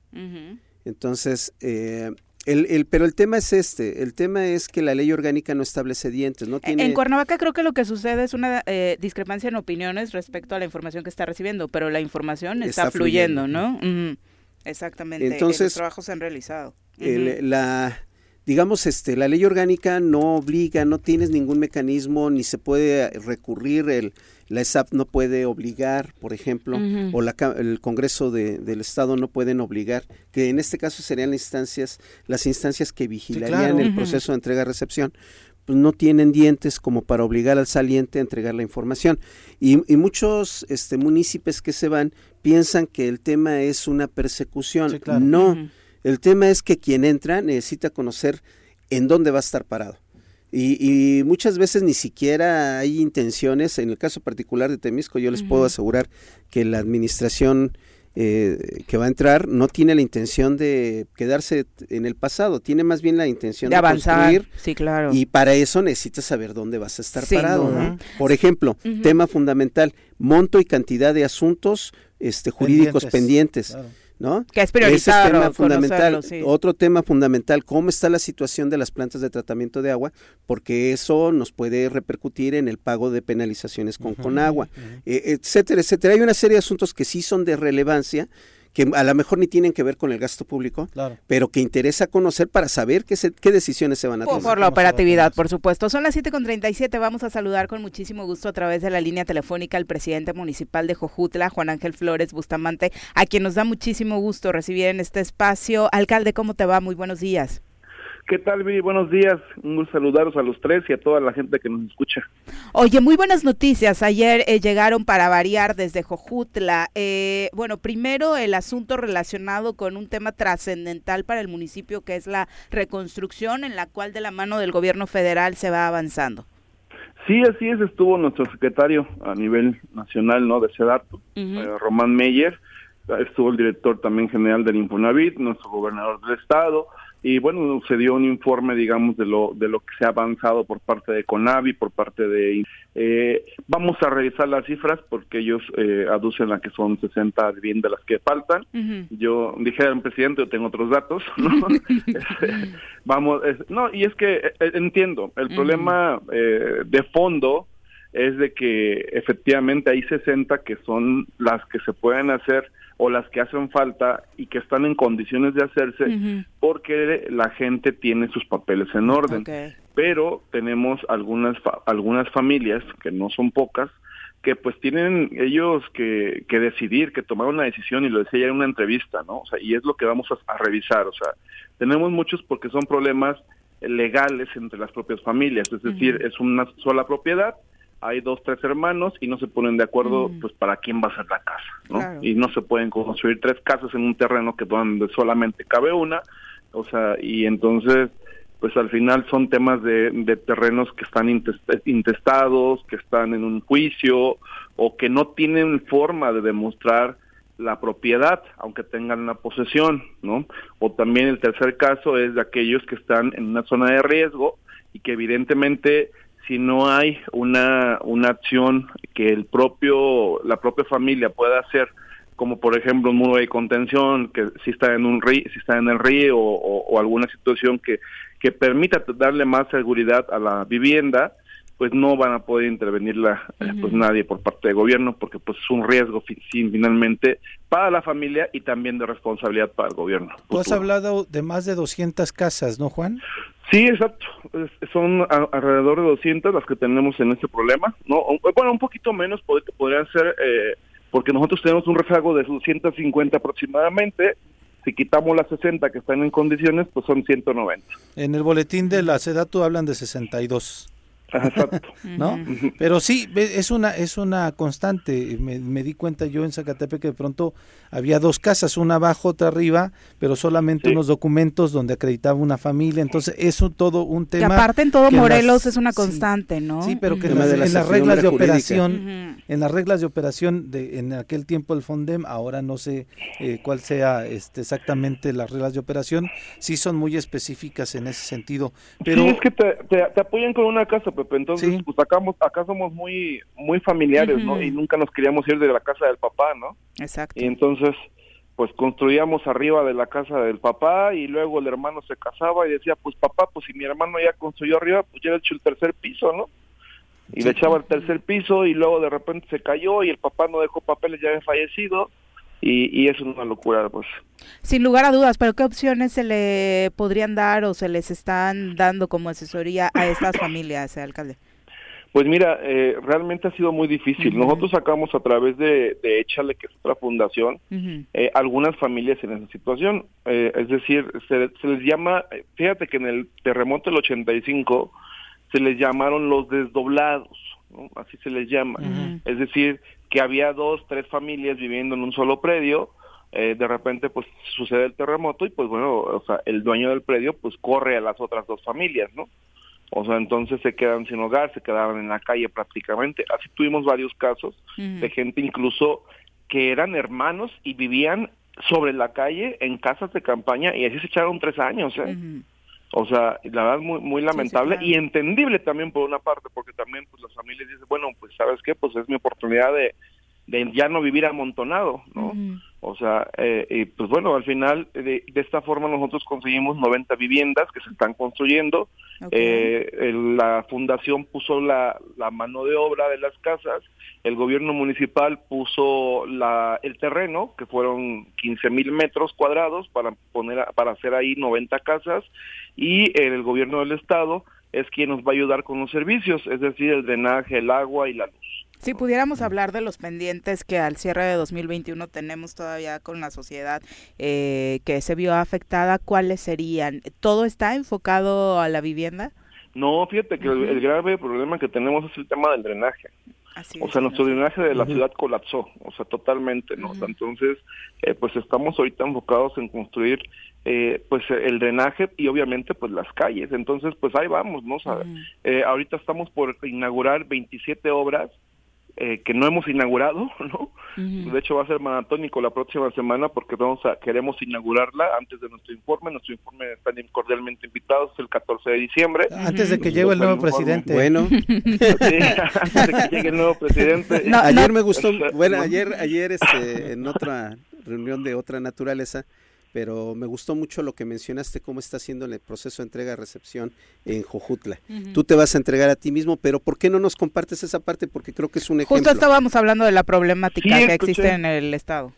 Entonces, eh, el, el, pero el tema es este, el tema es que la ley orgánica no establece dientes, no tiene... En Cuernavaca creo que lo que sucede es una eh, discrepancia en opiniones respecto a la información que está recibiendo, pero la información está, fluyendo, ¿no? Exactamente, Entonces, los trabajos se han realizado. la, digamos, este, la ley orgánica no obliga, no tienes ningún mecanismo, ni se puede recurrir, el, la ESAP no puede obligar, por ejemplo, o la, el Congreso de, del Estado no pueden obligar, que en este caso serían las instancias, las instancias que vigilarían el proceso de entrega-recepción, pues no tienen dientes como para obligar al saliente a entregar la información. Y, y muchos este, municipios que se van piensan que el tema es una persecución. No. El tema es que quien entra necesita conocer en dónde va a estar parado. Y, muchas veces ni siquiera hay intenciones, en el caso particular de Temisco, yo les puedo asegurar que la administración eh, que va a entrar no tiene la intención de quedarse en el pasado, tiene más bien la intención de, avanzar. Construir, sí, claro. Y para eso necesitas saber dónde vas a estar parado. Por ejemplo, tema fundamental, monto y cantidad de asuntos este, jurídicos pendientes. ¿No? Que es prioritario. tema fundamental. Otro tema fundamental, cómo está la situación de las plantas de tratamiento de agua, porque eso nos puede repercutir en el pago de penalizaciones con Conagua, eh, etcétera, etcétera. Hay una serie de asuntos que sí son de relevancia que a lo mejor ni tienen que ver con el gasto público, pero que interesa conocer para saber qué, qué decisiones se van a tomar. Por, la operatividad, por supuesto. Son las 7.37, vamos a saludar con muchísimo gusto a través de la línea telefónica al presidente municipal de Jojutla, Juan Ángel Flores Bustamante, a quien nos da muchísimo gusto recibir en este espacio. Alcalde, ¿cómo te va? Muy buenos días. ¿Qué tal, Viri? Buenos días. Un gusto saludaros a los tres y a toda la gente que nos escucha. Oye, muy buenas noticias. Ayer eh, llegaron para variar desde Jojutla. Eh, bueno, primero el asunto relacionado con un tema trascendental para el municipio, que es la reconstrucción, en la cual de la mano del gobierno federal se va avanzando. Sí, así es. Estuvo nuestro secretario a nivel nacional, ¿no? De SEDATO, eh, Román Meyer. Estuvo el director también general del Infonavit, nuestro gobernador del estado y bueno, se dio un informe, digamos, de lo, de lo que se ha avanzado por parte de CONAVI, por parte de... Eh, vamos a revisar las cifras porque ellos eh, aducen a que son 60 viviendas las que faltan. Yo dije al presidente, yo tengo otros datos, ¿no? Este, vamos, no, y es que eh, entiendo, el problema de fondo es de que efectivamente hay 60 que son las que se pueden hacer o las que hacen falta y que están en condiciones de hacerse porque la gente tiene sus papeles en orden. Pero tenemos algunas algunas familias que no son pocas que pues tienen ellos que, que decidir, que tomar una decisión y lo decía ya en una entrevista, ¿no? O sea, y es lo que vamos a revisar, o sea, tenemos muchos porque son problemas legales entre las propias familias, es decir, es una sola propiedad, hay dos, tres hermanos y no se ponen de acuerdo pues para quién va a ser la casa, ¿no? Y no se pueden construir tres casas en un terreno que donde solamente cabe una, o sea, y entonces pues al final son temas de, de terrenos que están intestados, que están en un juicio o que no tienen forma de demostrar la propiedad, aunque tengan una posesión, ¿no? O también el tercer caso es de aquellos que están en una zona de riesgo y que evidentemente si no hay una, una acción que el propio, la propia familia pueda hacer, como por ejemplo un muro de contención, que si está en un río, si está en el río o, alguna situación que, que permita darle más seguridad a la vivienda, pues no van a poder intervenirla eh, pues nadie por parte del gobierno porque pues es un riesgo finalmente para la familia y también de responsabilidad para el gobierno. Tú has hablado de más de 200 casas, ¿no, Juan? Sí, exacto. son alrededor de 200 las que tenemos en este problema. no Bueno, un poquito menos podrían ser, eh, porque nosotros tenemos un rezago de 250 aproximadamente. Si quitamos las 60 que están en condiciones, pues son 190. En el boletín de la SEDATU hablan de 62. Exacto. ¿No? Pero sí, es una, es una constante. Me, me, di cuenta yo en Zacatepec que de pronto había dos casas, una abajo, otra arriba, pero solamente unos documentos donde acreditaba una familia. Entonces, eso todo un tema. Que aparte en todo Morelos es una constante, ¿no? Sí, pero que en, las, reglas de operación, en las reglas de operación de en aquel tiempo el Fondem, ahora no sé eh, cuál sea este, exactamente las reglas de operación, sí son muy específicas en ese sentido. Pero sí, es que te, te apoyan con una casa Pepe. Entonces, pues acá, acá somos muy muy familiares, ¿no? Y nunca nos queríamos ir de la casa del papá, ¿no? Exacto. Y entonces, pues construíamos arriba de la casa del papá y luego el hermano se casaba y decía, pues papá, pues si mi hermano ya construyó arriba, pues ya le hecho el tercer piso, ¿no? Y le echaba el tercer piso y luego de repente se cayó y el papá no dejó papeles, ya había fallecido. Y, y, es una locura, pues. Sin lugar a dudas, pero ¿qué opciones se le podrían dar o se les están dando como asesoría a estas familias, alcalde? Pues mira, eh, realmente ha sido muy difícil. Nosotros sacamos a través de, de Échale, que es otra fundación, eh, algunas familias en esa situación. Eh, es decir, se, se, les llama, fíjate que en el terremoto del 85 se les llamaron los desdoblados, ¿no? así se les llama. Es decir, que había dos, tres familias viviendo en un solo predio, eh, de repente pues sucede el terremoto y pues bueno, o sea, el dueño del predio pues corre a las otras dos familias, ¿no? O sea, entonces se quedan sin hogar, se quedaban en la calle prácticamente. Así tuvimos varios casos de gente incluso que eran hermanos y vivían sobre la calle en casas de campaña y así se echaron tres años, ¿eh? O sea, la verdad muy muy lamentable y entendible también por una parte, porque también pues las familias dicen, bueno, pues sabes qué, pues es mi oportunidad de, de ya no vivir amontonado, ¿no? O sea, eh, y pues bueno, al final de, de, esta forma nosotros conseguimos 90 viviendas que se están construyendo. Eh, la fundación puso la, la mano de obra de las casas, el gobierno municipal puso la, el terreno, que fueron 15 mil metros cuadrados para poner para hacer ahí 90 casas y el gobierno del estado es quien nos va a ayudar con los servicios, es decir, el drenaje, el agua y la luz. Si pudiéramos hablar de los pendientes que al cierre de 2021 tenemos todavía con la sociedad eh, que se vio afectada, ¿cuáles serían? ¿Todo está enfocado a la vivienda? No, fíjate que el, grave problema que tenemos es el tema del drenaje. o sea, nuestro drenaje de la ciudad colapsó, o sea, totalmente, ¿no? Entonces, eh, pues estamos ahorita enfocados en construir eh, pues el drenaje y obviamente pues las calles. Entonces, pues ahí vamos, ¿no? O sea, eh, ahorita estamos por inaugurar 27 obras eh, que no hemos inaugurado, ¿no? De hecho va a ser maratónico la próxima semana porque vamos a queremos inaugurarla antes de nuestro informe. Nuestro informe están cordialmente invitados el 14 de diciembre. Antes de que llegue el nuevo presidente. Bueno. antes de que llegue el nuevo presidente. ayer me gustó, bueno, ayer ayer este en otra reunión de otra naturaleza pero me gustó mucho lo que mencionaste, cómo está haciendo el proceso de entrega-recepción en Jojutla. Tú te vas a entregar a ti mismo, pero ¿por qué no nos compartes esa parte? Porque creo que es un ejemplo. Justo estábamos hablando de la problemática que existe en el Estado.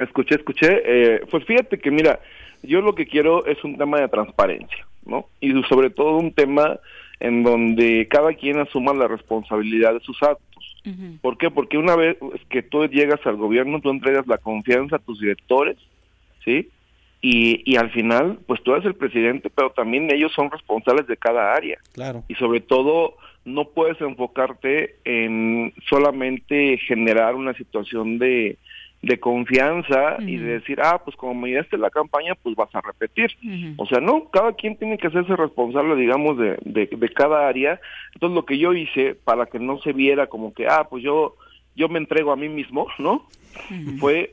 Escuché, escuché. Eh, pues fíjate que, mira, yo lo que quiero es un tema de transparencia, ¿no? Y sobre todo un tema en donde cada quien asuma la responsabilidad de sus actos. ¿Por qué? Porque una vez que tú llegas al gobierno, tú entregas la confianza a tus directores, ¿sí? Y, y al final, pues tú eres el presidente, pero también ellos son responsables de cada área. Claro. Y sobre todo, no puedes enfocarte en solamente generar una situación de, de confianza y de decir, ah, pues como me diste la campaña, pues vas a repetir. O sea, no, cada quien tiene que hacerse responsable, digamos, de, de, de, cada área. Entonces, lo que yo hice para que no se viera como que, ah, pues yo, yo me entrego a mí mismo, ¿no? Fue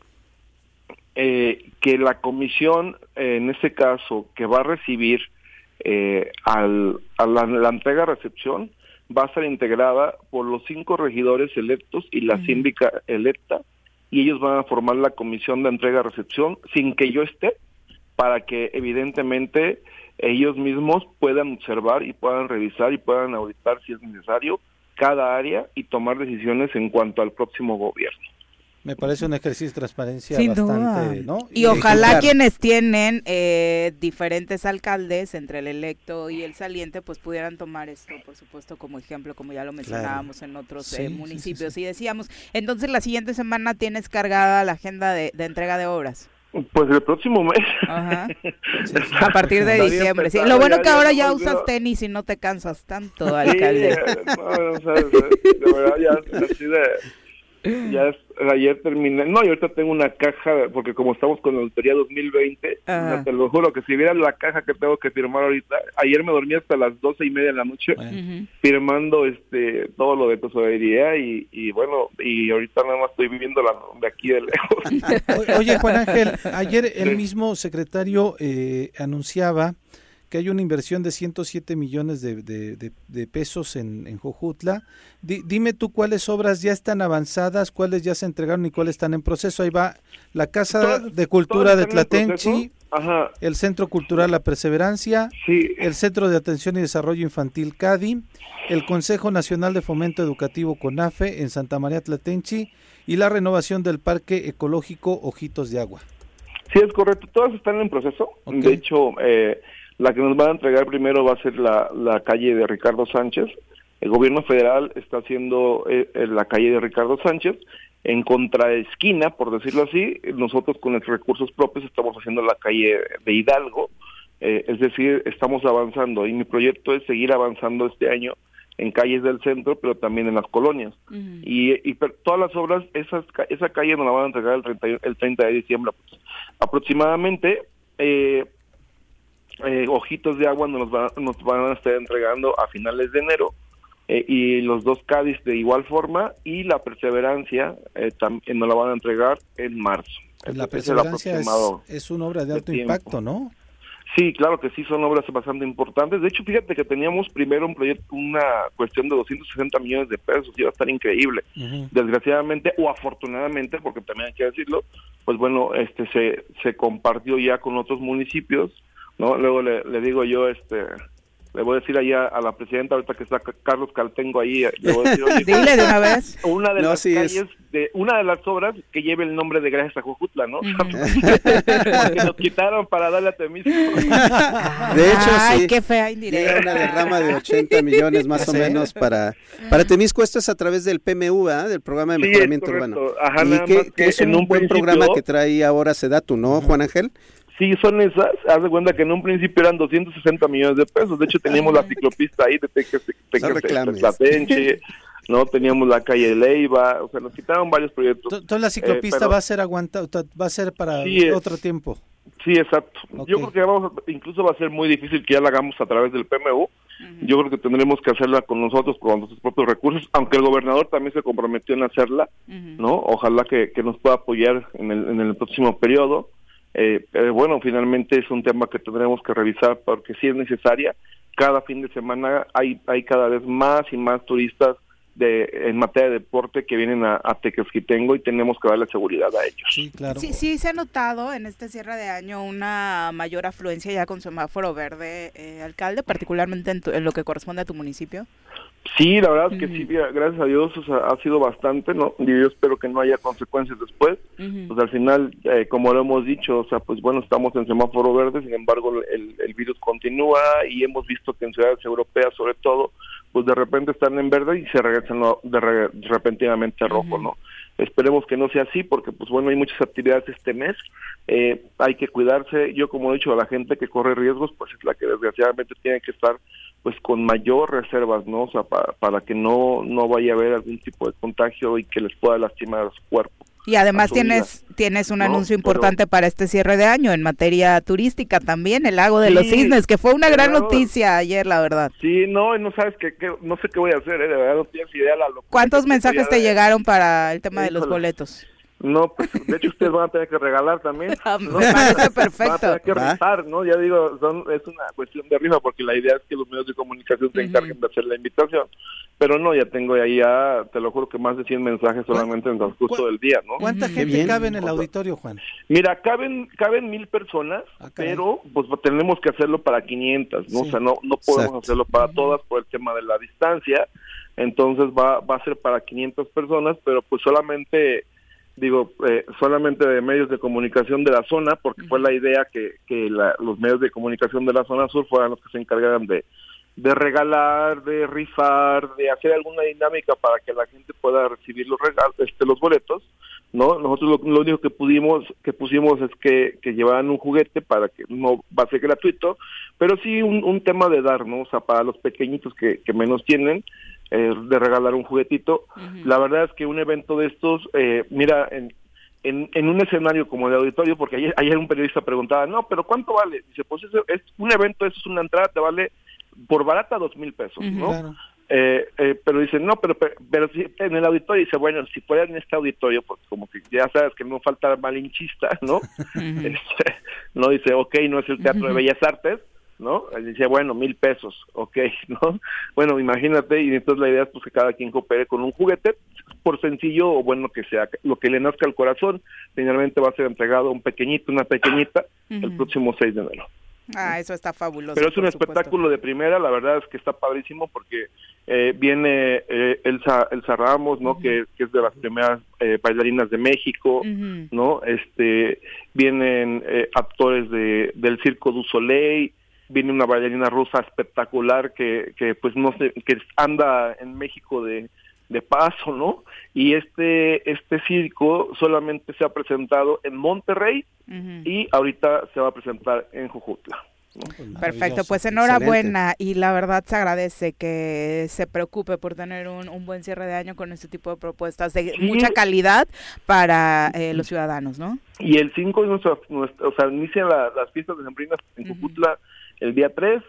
eh, que la comisión, eh, en este caso, que va a recibir eh, al, a la, entrega-recepción, va a ser integrada por los cinco regidores electos y la síndica electa, y ellos van a formar la comisión de entrega-recepción sin que yo esté, para que evidentemente ellos mismos puedan observar y puedan revisar y puedan auditar si es necesario cada área y tomar decisiones en cuanto al próximo gobierno. Me parece un ejercicio de transparencia bastante, ¿no? Y, ojalá quienes tienen eh, diferentes alcaldes entre el electo y el saliente, pues pudieran tomar esto, por supuesto, como ejemplo, como ya lo mencionábamos en otros eh, municipios. y decíamos, entonces la siguiente semana tienes cargada la agenda de, entrega de obras. Pues el próximo mes. Ajá. A partir de diciembre. Sí. Lo bueno que ahora ya usas tenis y no te cansas tanto, alcalde. no, de verdad ya así de ya es, ayer terminé, no, y ahorita tengo una caja, porque como estamos con la auditoría 2020, te lo juro que si vieran la caja que tengo que firmar ahorita, ayer me dormí hasta las doce y media de la noche firmando este todo lo de tesorería y, y bueno, y ahorita nada más estoy viviendo la, de aquí de lejos. Oye, Juan Ángel, ayer el mismo secretario eh, anunciaba que hay una inversión de 107 millones de, de, pesos en, en Jojutla. dime tú cuáles obras ya están avanzadas, cuáles ya se entregaron y cuáles están en proceso. Ahí va la Casa de Cultura de Tlatenchi, el Centro Cultural La Perseverancia, el Centro de Atención y Desarrollo Infantil CADI, el Consejo Nacional de Fomento Educativo CONAFE en Santa María Tlatenchi y la renovación del Parque Ecológico Ojitos de Agua. Sí, es correcto. Todas están en proceso. De hecho, eh, la que nos van a entregar primero va a ser la, la calle de Ricardo Sánchez. El gobierno federal está haciendo eh, la calle de Ricardo Sánchez en contraesquina, por decirlo así. Nosotros con nuestros recursos propios estamos haciendo la calle de Hidalgo. Eh, es decir, estamos avanzando y mi proyecto es seguir avanzando este año en calles del centro, pero también en las colonias. Y, y todas las obras, esas, esa calle nos la van a entregar el 30, el 30 de diciembre aproximadamente. Eh, eh, ojitos de agua nos, nos van a estar entregando a finales de enero eh, y los dos Cádiz de igual forma y la perseverancia eh, también nos la van a entregar en marzo. Pues la perseverancia es, una obra de alto impacto, ¿no? Sí, claro que sí, son obras bastante importantes. De hecho, fíjate que teníamos primero un proyecto, una cuestión de 260 millones de pesos, iba a estar increíble. Desgraciadamente, o afortunadamente, porque también hay que decirlo, pues bueno, este se, se compartió ya con otros municipios ¿no? Luego le, le digo yo, este, le voy a decir allá a la presidenta ahorita que está Carlos Caltengo ahí le voy a decir Dile de una vez una de las calles de una de las obras que lleve el nombre de Gracias a Jujutla no porque nos quitaron para darle a Temisco de hecho Ay, sí. qué fea indirecta. una derrama de 80 millones más o menos para para Temisco. Esto es a través del PMU ¿eh? del programa de mejoramiento urbano. Ajá, y que, que, es un, un buen programa que trae ahora Sedatu no Juan Ángel Sí, son esas. Haz de cuenta que en un principio eran 260 millones de pesos. De hecho, teníamos la ciclopista ahí de Tequetenche, ¿no? Teníamos la calle de Leiva. O sea, nos quitaron varios proyectos. Entonces, la ciclopista eh, va a ser aguanta, va a ser para otro tiempo. Sí, exacto. Yo creo que vamos incluso va a ser muy difícil que ya la hagamos a través del PMU. Yo creo que tendremos que hacerla con nosotros, con nuestros propios recursos, aunque el gobernador también se comprometió en hacerla, ¿no? Ojalá que, que, nos pueda apoyar en el, en el próximo periodo. Eh, bueno, finalmente es un tema que tendremos que revisar porque si es necesaria. Cada fin de semana hay, hay cada vez más y más turistas de, en materia de deporte que vienen a, a Tequesquitengo y tenemos que darle seguridad a ellos. Sí, claro. Sí, sí, se ha notado en este cierre de año una mayor afluencia ya con semáforo verde, eh, alcalde, particularmente en, lo que corresponde a tu municipio. Sí, la verdad es que sí, gracias a Dios ha sido bastante, ¿no? Y yo espero que no haya consecuencias después. Pues al final, eh, como lo hemos dicho, o sea, pues bueno, estamos en semáforo verde, sin embargo el, el virus continúa y hemos visto que en ciudades europeas sobre todo, pues de repente están en verde y se regresan de repentinamente a rojo, ¿no? Esperemos que no sea así porque, pues bueno, hay muchas actividades este mes, eh, hay que cuidarse. Yo, como he dicho, a la gente que corre riesgos, pues es la que desgraciadamente tiene que estar pues con mayor reservas, ¿no? O sea, para, para que no, no vaya a haber algún tipo de contagio y que les pueda lastimar a su cuerpo. Y además tienes tienes un anuncio importante para este cierre de año en materia turística también, el lago de los cisnes, que fue una gran noticia ayer, la verdad. Sí, no, no sabes que, no sé qué voy a hacer, ¿eh? de verdad no tienes idea la ¿Cuántos mensajes te llegaron para el tema de los boletos? No, pues de hecho ustedes van a tener que regalar también. Ah, ¿no? Parece perfecto. Van a tener que rifar, ¿no? Ya digo, son, es una cuestión de rifa porque la idea es que los medios de comunicación se encarguen de hacer la invitación. Pero no, ya tengo ahí ya, te lo juro que más de 100 mensajes solamente en el transcurso del día, ¿no? ¿Cuánta gente cabe en el auditorio, Juan? Mira, caben caben mil personas, ah, pero pues tenemos que hacerlo para 500, ¿no? O sea, no, no podemos hacerlo para todas por el tema de la distancia. Entonces va, va a ser para 500 personas, pero pues solamente digo, eh, solamente de medios de comunicación de la zona, porque fue la idea que, que los medios de comunicación de la zona sur fueran los que se encargaran de, de regalar, de rifar, de hacer alguna dinámica para que la gente pueda recibir los regalos, este, los boletos, ¿no? Nosotros lo, único que pudimos, que pusimos es que, que llevaran un juguete para que no va a ser gratuito, pero sí un, un tema de dar, ¿no? O sea, para los pequeñitos que, que menos tienen, eh, de regalar un juguetito. La verdad es que un evento de estos, eh, mira, en, en, un escenario como el auditorio, porque ayer, ayer un periodista preguntaba, no, pero ¿cuánto vale? Dice, pues es un evento, eso es una entrada, te vale por barata dos mil pesos, ¿no? Eh, eh, pero dice, no, pero, pero, si en el auditorio dice, bueno, si fuera en este auditorio, pues como que ya sabes que no falta malinchista, ¿no? Este, no dice, ok, no es el Teatro de Bellas Artes, ¿no? Dice, bueno, mil pesos, ok, ¿no? Bueno, imagínate, y entonces la idea es pues que cada quien coopere con un juguete, por sencillo o bueno que sea, lo que le nazca al corazón, finalmente va a ser entregado un pequeñito, una pequeñita, el próximo 6 de enero. Ah, eso está fabuloso. Pero es un espectáculo de primera, la verdad es que está padrísimo porque eh, viene eh, Elsa, Elsa Ramos, ¿no? que, es de las primeras eh, bailarinas de México, ¿no? Este, vienen eh, actores de, del Circo du Soleil, viene una bailarina rusa espectacular que, que pues no sé, que anda en México de, de paso, ¿no? Y este, este circo solamente se ha presentado en Monterrey y ahorita se va a presentar en Jujutla. Perfecto, pues enhorabuena y la verdad se agradece que se preocupe por tener un, un buen cierre de año con este tipo de propuestas de mucha calidad para eh, los ciudadanos, ¿no? Y el 5 o sea, inician las fiestas de Sembrinas en Jujutla el día 3,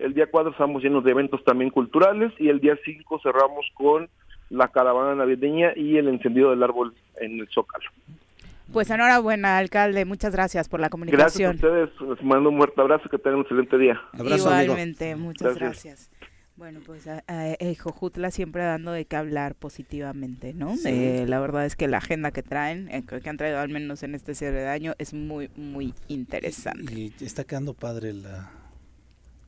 el día 4 estamos llenos de eventos también culturales y el día 5 cerramos con la caravana navideña y el encendido del árbol en el Zócalo. Pues enhorabuena, alcalde. Muchas gracias por la comunicación. Gracias a ustedes. Les mando un fuerte abrazo. Que tengan un excelente día. Abrazo, Igualmente, muchas gracias. Bueno, pues a, eh, Jojutla siempre dando de qué hablar positivamente, ¿no? Eh, la verdad es que la agenda que traen, eh, que han traído al menos en este cierre de año, es muy, muy interesante. y está quedando padre la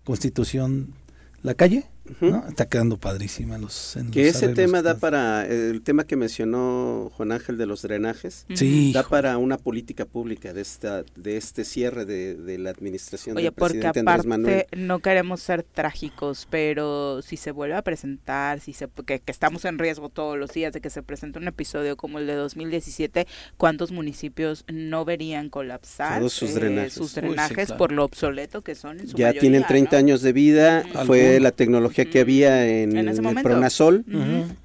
constitución la calle, ¿no? Está quedando padrísima los. que ese tema da para el tema que mencionó Juan Ángel de los drenajes. Sí. Da para una política pública de esta de este cierre de, la administración Oye, porque aparte no queremos ser trágicos, pero si se vuelve a presentar, si se que, estamos en riesgo todos los días de que se presente un episodio como el de 2017, ¿cuántos municipios no verían colapsar Todos sus drenajes, sus drenajes por lo obsoleto que son en su Ya tienen 30 años de vida, fue la tecnología que había en, el Pronasol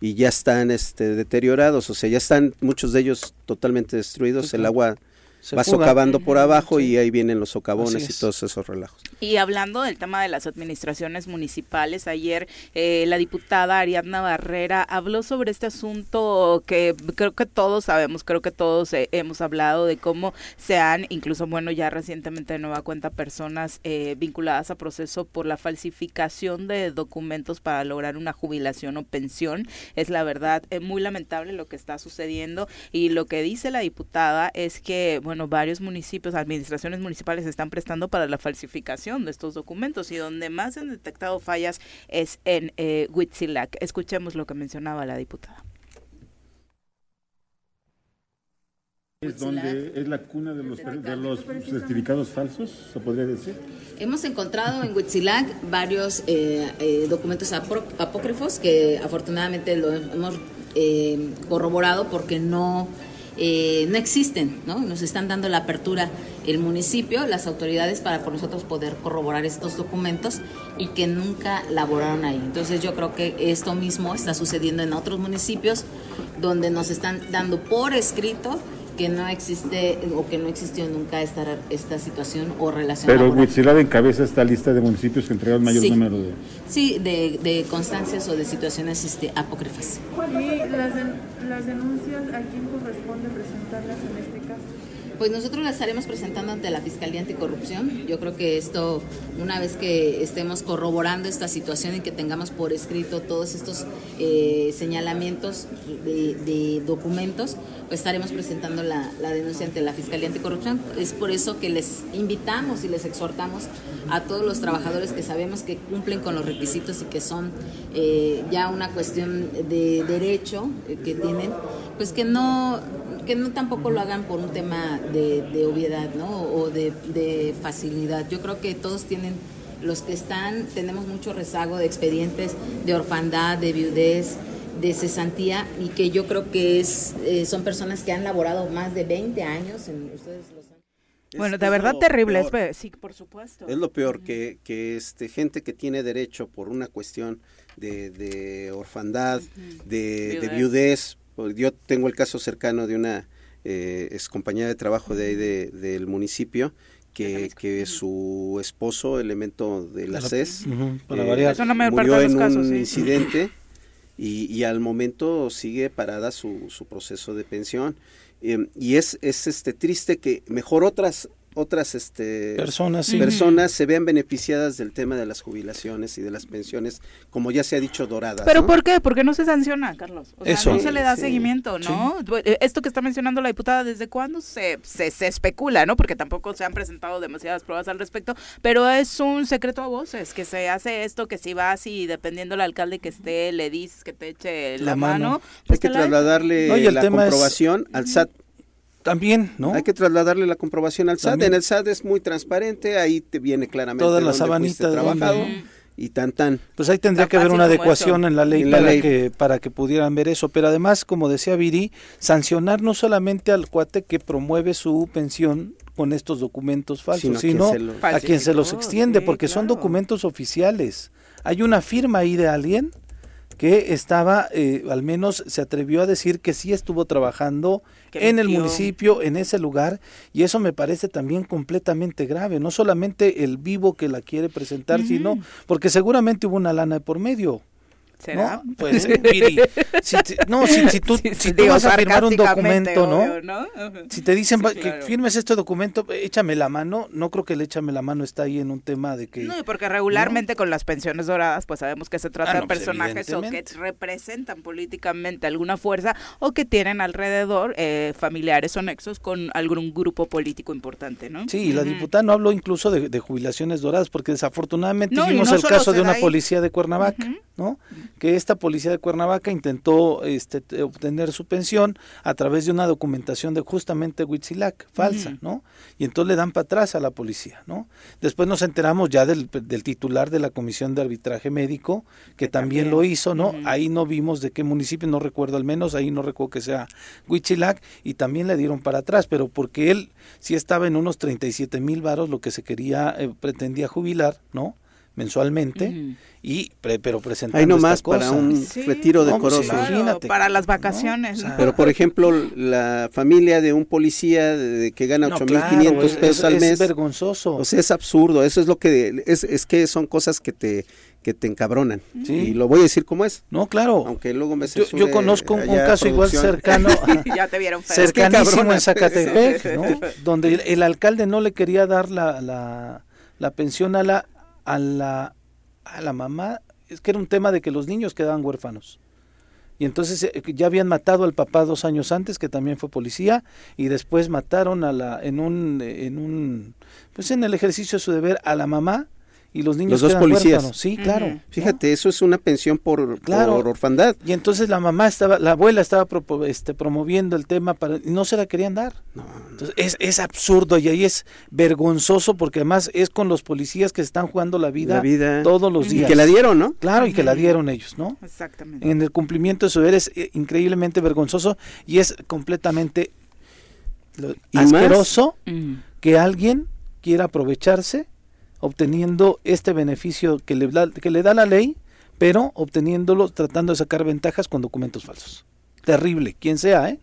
y ya están este, deteriorados, o sea, ya están muchos de ellos totalmente destruidos, el agua va socavando por abajo y ahí vienen los socavones y todos esos relajos. Y hablando del tema de las administraciones municipales, ayer eh, la diputada Ariadna Barrera habló sobre este asunto que creo que todos sabemos, creo que todos eh, hemos hablado de cómo se han, incluso bueno, ya recientemente de nueva cuenta, personas eh, vinculadas a proceso por la falsificación de documentos para lograr una jubilación o pensión. Es la verdad muy lamentable lo que está sucediendo y lo que dice la diputada es que, bueno, varios municipios, administraciones municipales están prestando para la falsificación de estos documentos y donde más han detectado fallas es en eh, Huitzilac. Escuchemos lo que mencionaba la diputada. ¿Es donde es la cuna de los, de los certificados falsos, se podría decir? Hemos encontrado en Huitzilac varios eh, eh, documentos apócrifos que afortunadamente lo hemos eh, corroborado porque no eh, no existen, ¿no? Nos están dando la apertura el municipio, las autoridades para por nosotros poder corroborar estos documentos y que nunca laboraron ahí. Entonces yo creo que esto mismo está sucediendo en otros municipios donde nos están dando por escrito que no existe o que no existió nunca esta, esta situación o relación. Pero Huitzilá encabeza esta lista de municipios que entregaron mayor número de... Sí, de, de, constancias o de situaciones este, apócrifas. ¿Y las, las denuncias a quién corresponde presentarlas en este? Pues nosotros las estaremos presentando ante la Fiscalía Anticorrupción. Yo creo que esto, una vez que estemos corroborando esta situación y que tengamos por escrito todos estos eh, señalamientos de, documentos, pues estaremos presentando la, denuncia ante la Fiscalía Anticorrupción. Es por eso que les invitamos y les exhortamos a todos los trabajadores que sabemos que cumplen con los requisitos y que son eh, ya una cuestión de derecho eh, que tienen, pues que no que no tampoco lo hagan por un tema de, obviedad, ¿no? O de, facilidad. Yo creo que todos tienen, los que están, tenemos mucho rezago de expedientes de orfandad, de viudez, de cesantía, y que yo creo que es, eh, son personas que han laborado más de 20 años, en, ustedes bueno, de verdad terrible, sí, por supuesto. Es lo peor, que, que este, gente que tiene derecho por una cuestión de, orfandad, de, viudez, yo tengo el caso cercano de una eh, ex compañera de trabajo de ahí del municipio que, que su esposo, elemento de la CES, eh, murió en un incidente y, al momento sigue parada su, su proceso de pensión. Eh, y es, es este triste que mejor otras otras este, personas, personas se vean beneficiadas del tema de las jubilaciones y de las pensiones, como ya se ha dicho, doradas. ¿Pero por qué? ¿Por qué no se sanciona, Carlos? O sea, no se le da seguimiento, ¿no? Eh, esto que está mencionando la diputada, ¿desde cuándo se, se, se, especula, no? Porque tampoco se han presentado demasiadas pruebas al respecto, pero es un secreto a voces, que se hace esto, que si vas y dependiendo del alcalde que esté, le dices que te eche la, mano. Hay que trasladarle la comprobación al SAT también, ¿no? Hay que trasladarle la comprobación al SAT. En el SAT es muy transparente, ahí te viene claramente toda la sabanita trabajado y tan tan. Pues ahí tendría que haber una adecuación en la ley, para que para que pudieran ver eso, pero además, como decía Viri, sancionar no solamente al cuate que promueve su pensión con estos documentos falsos, sino, a quien se los extiende, porque son documentos oficiales. Hay una firma ahí de alguien que estaba, eh, al menos se atrevió a decir que sí estuvo trabajando en el municipio, en ese lugar, y eso me parece también completamente grave, no solamente el vivo que la quiere presentar, sino porque seguramente hubo una lana de por medio. ¿Será? ¿No? Pues, si, no, si, tú, si tú vas a firmar un documento, ¿no? Si te dicen que firmes este documento, échame la mano, no creo que el échame la mano está ahí en un tema de que... No, porque regularmente con las pensiones doradas, pues sabemos que se trata ah, de pues, personajes o que representan políticamente alguna fuerza o que tienen alrededor eh, familiares o nexos con algún grupo político importante, ¿no? Sí, la diputada no habló incluso de, jubilaciones doradas, porque desafortunadamente vimos el caso de una policía de Cuernavaca, ¿no? Que esta policía de Cuernavaca intentó este, obtener su pensión a través de una documentación de justamente Huitzilac, falsa, ¿no? Y entonces le dan para atrás a la policía, ¿no? Después nos enteramos ya del, titular de la Comisión de Arbitraje Médico, que también, lo hizo, ¿no? Ahí no vimos de qué municipio, no recuerdo al menos, ahí no recuerdo que sea Huitzilac, y también le dieron para atrás, pero porque él sí estaba en unos 37 mil varos, lo que se quería, eh, pretendía jubilar, ¿no? Mensualmente y pero presentando Ahí nomás para un retiro de pues, para las vacaciones. pero por ejemplo, la familia de un policía de, que gana 8500 pesos al mes es vergonzoso. O sea, es absurdo, eso es lo que es, es que son cosas que te que te encabronan. Y lo voy a decir como es. No, claro. Aunque luego me Yo, yo conozco un, caso igual cercano. ya te vieron Cercanísimo en Zacatepec, ¿no? Donde el, alcalde no le quería dar la, la, la pensión a la, a la, a la mamá. Es que era un tema de que los niños quedaban huérfanos. Y entonces eh, ya habían matado al papá dos años antes, que también fue policía, y después mataron a la, en un, en un, pues en el ejercicio de su deber a la mamá, y los niños los dos policías. sí claro. Fíjate eso es una pensión por, claro. orfandad. Y entonces la mamá estaba la abuela estaba este, promoviendo el tema para y no se la querían dar. Entonces es, es absurdo y ahí es vergonzoso porque además es con los policías que están jugando la vida, todos los días. y que la dieron no claro y que la dieron ellos no exactamente. En el cumplimiento de su deber es eh, increíblemente vergonzoso y es completamente asqueroso que alguien quiera aprovecharse obteniendo este beneficio que le, da, que le da la ley, pero obteniéndolo tratando de sacar ventajas con documentos falsos. Terrible, quien sea, ¿eh?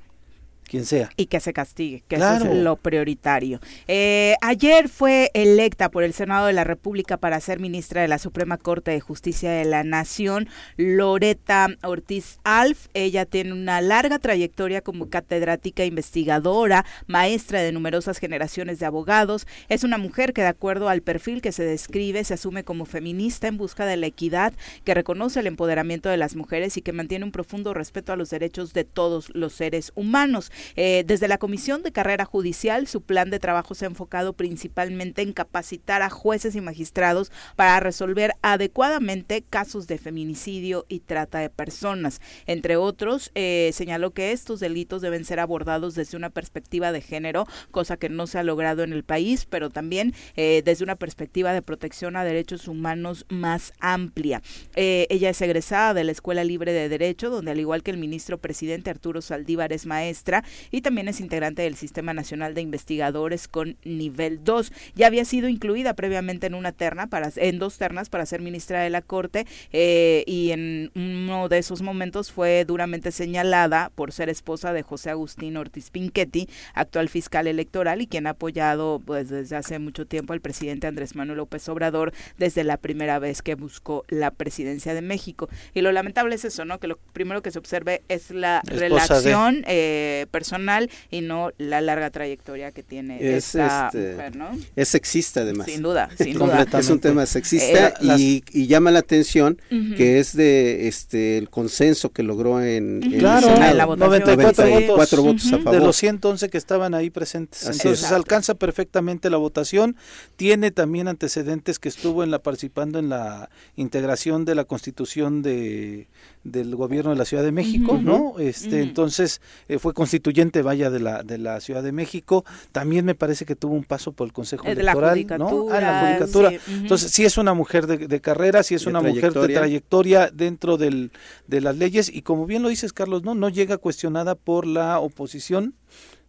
Quien sea. Y que se castigue, que eso es lo prioritario. Eh, ayer fue electa por el Senado de la República para ser ministra de la Suprema Corte de Justicia de la Nación, Loreta Ortiz Alf. Ella tiene una larga trayectoria como catedrática investigadora, maestra de numerosas generaciones de abogados. Es una mujer que de acuerdo al perfil que se describe se asume como feminista en busca de la equidad, que reconoce el empoderamiento de las mujeres y que mantiene un profundo respeto a los derechos de todos los seres humanos. Eh, desde la Comisión de Carrera Judicial, su plan de trabajo se ha enfocado principalmente en capacitar a jueces y magistrados para resolver adecuadamente casos de feminicidio y trata de personas. Entre otros, eh, señaló que estos delitos deben ser abordados desde una perspectiva de género, cosa que no se ha logrado en el país, pero también eh, desde una perspectiva de protección a derechos humanos más amplia. ella es egresada de la Escuela Libre de Derecho, donde al igual que el ministro presidente Arturo Saldívar es maestra y también es integrante del Sistema Nacional de Investigadores con nivel 2. Ya había sido incluida previamente en una terna, para, en dos ternas para ser ministra de la Corte eh, y en uno de esos momentos fue duramente señalada por ser esposa de José Agustín Ortiz Pinchetti, actual fiscal electoral y quien ha apoyado pues desde hace mucho tiempo al presidente Andrés Manuel López Obrador desde la primera vez que buscó la presidencia de México. Y lo lamentable es eso, ¿no? Que lo primero que se observe es la relación eh, personal y no la larga trayectoria que tiene es, esta este, mujer, ¿no? Es sexista además. Sin duda, sin duda. Es un tema sexista eh, y, llama la atención que es de este el consenso que logró en, claro, el Senado. 94, votos, a favor. De los 111 que estaban ahí presentes. Entonces alcanza perfectamente la votación. Tiene también antecedentes que estuvo en la participando en la integración de la constitución de del gobierno de la Ciudad de México, ¿no? Este, entonces eh, fue constituyente, vaya, de la de la Ciudad de México. También me parece que tuvo un paso por el Consejo Electoral, ¿no? Ah, la judicatura. Entonces, sí es una mujer de, carrera, sí es una mujer de trayectoria dentro del, de las leyes y como bien lo dices, Carlos, no no llega cuestionada por la oposición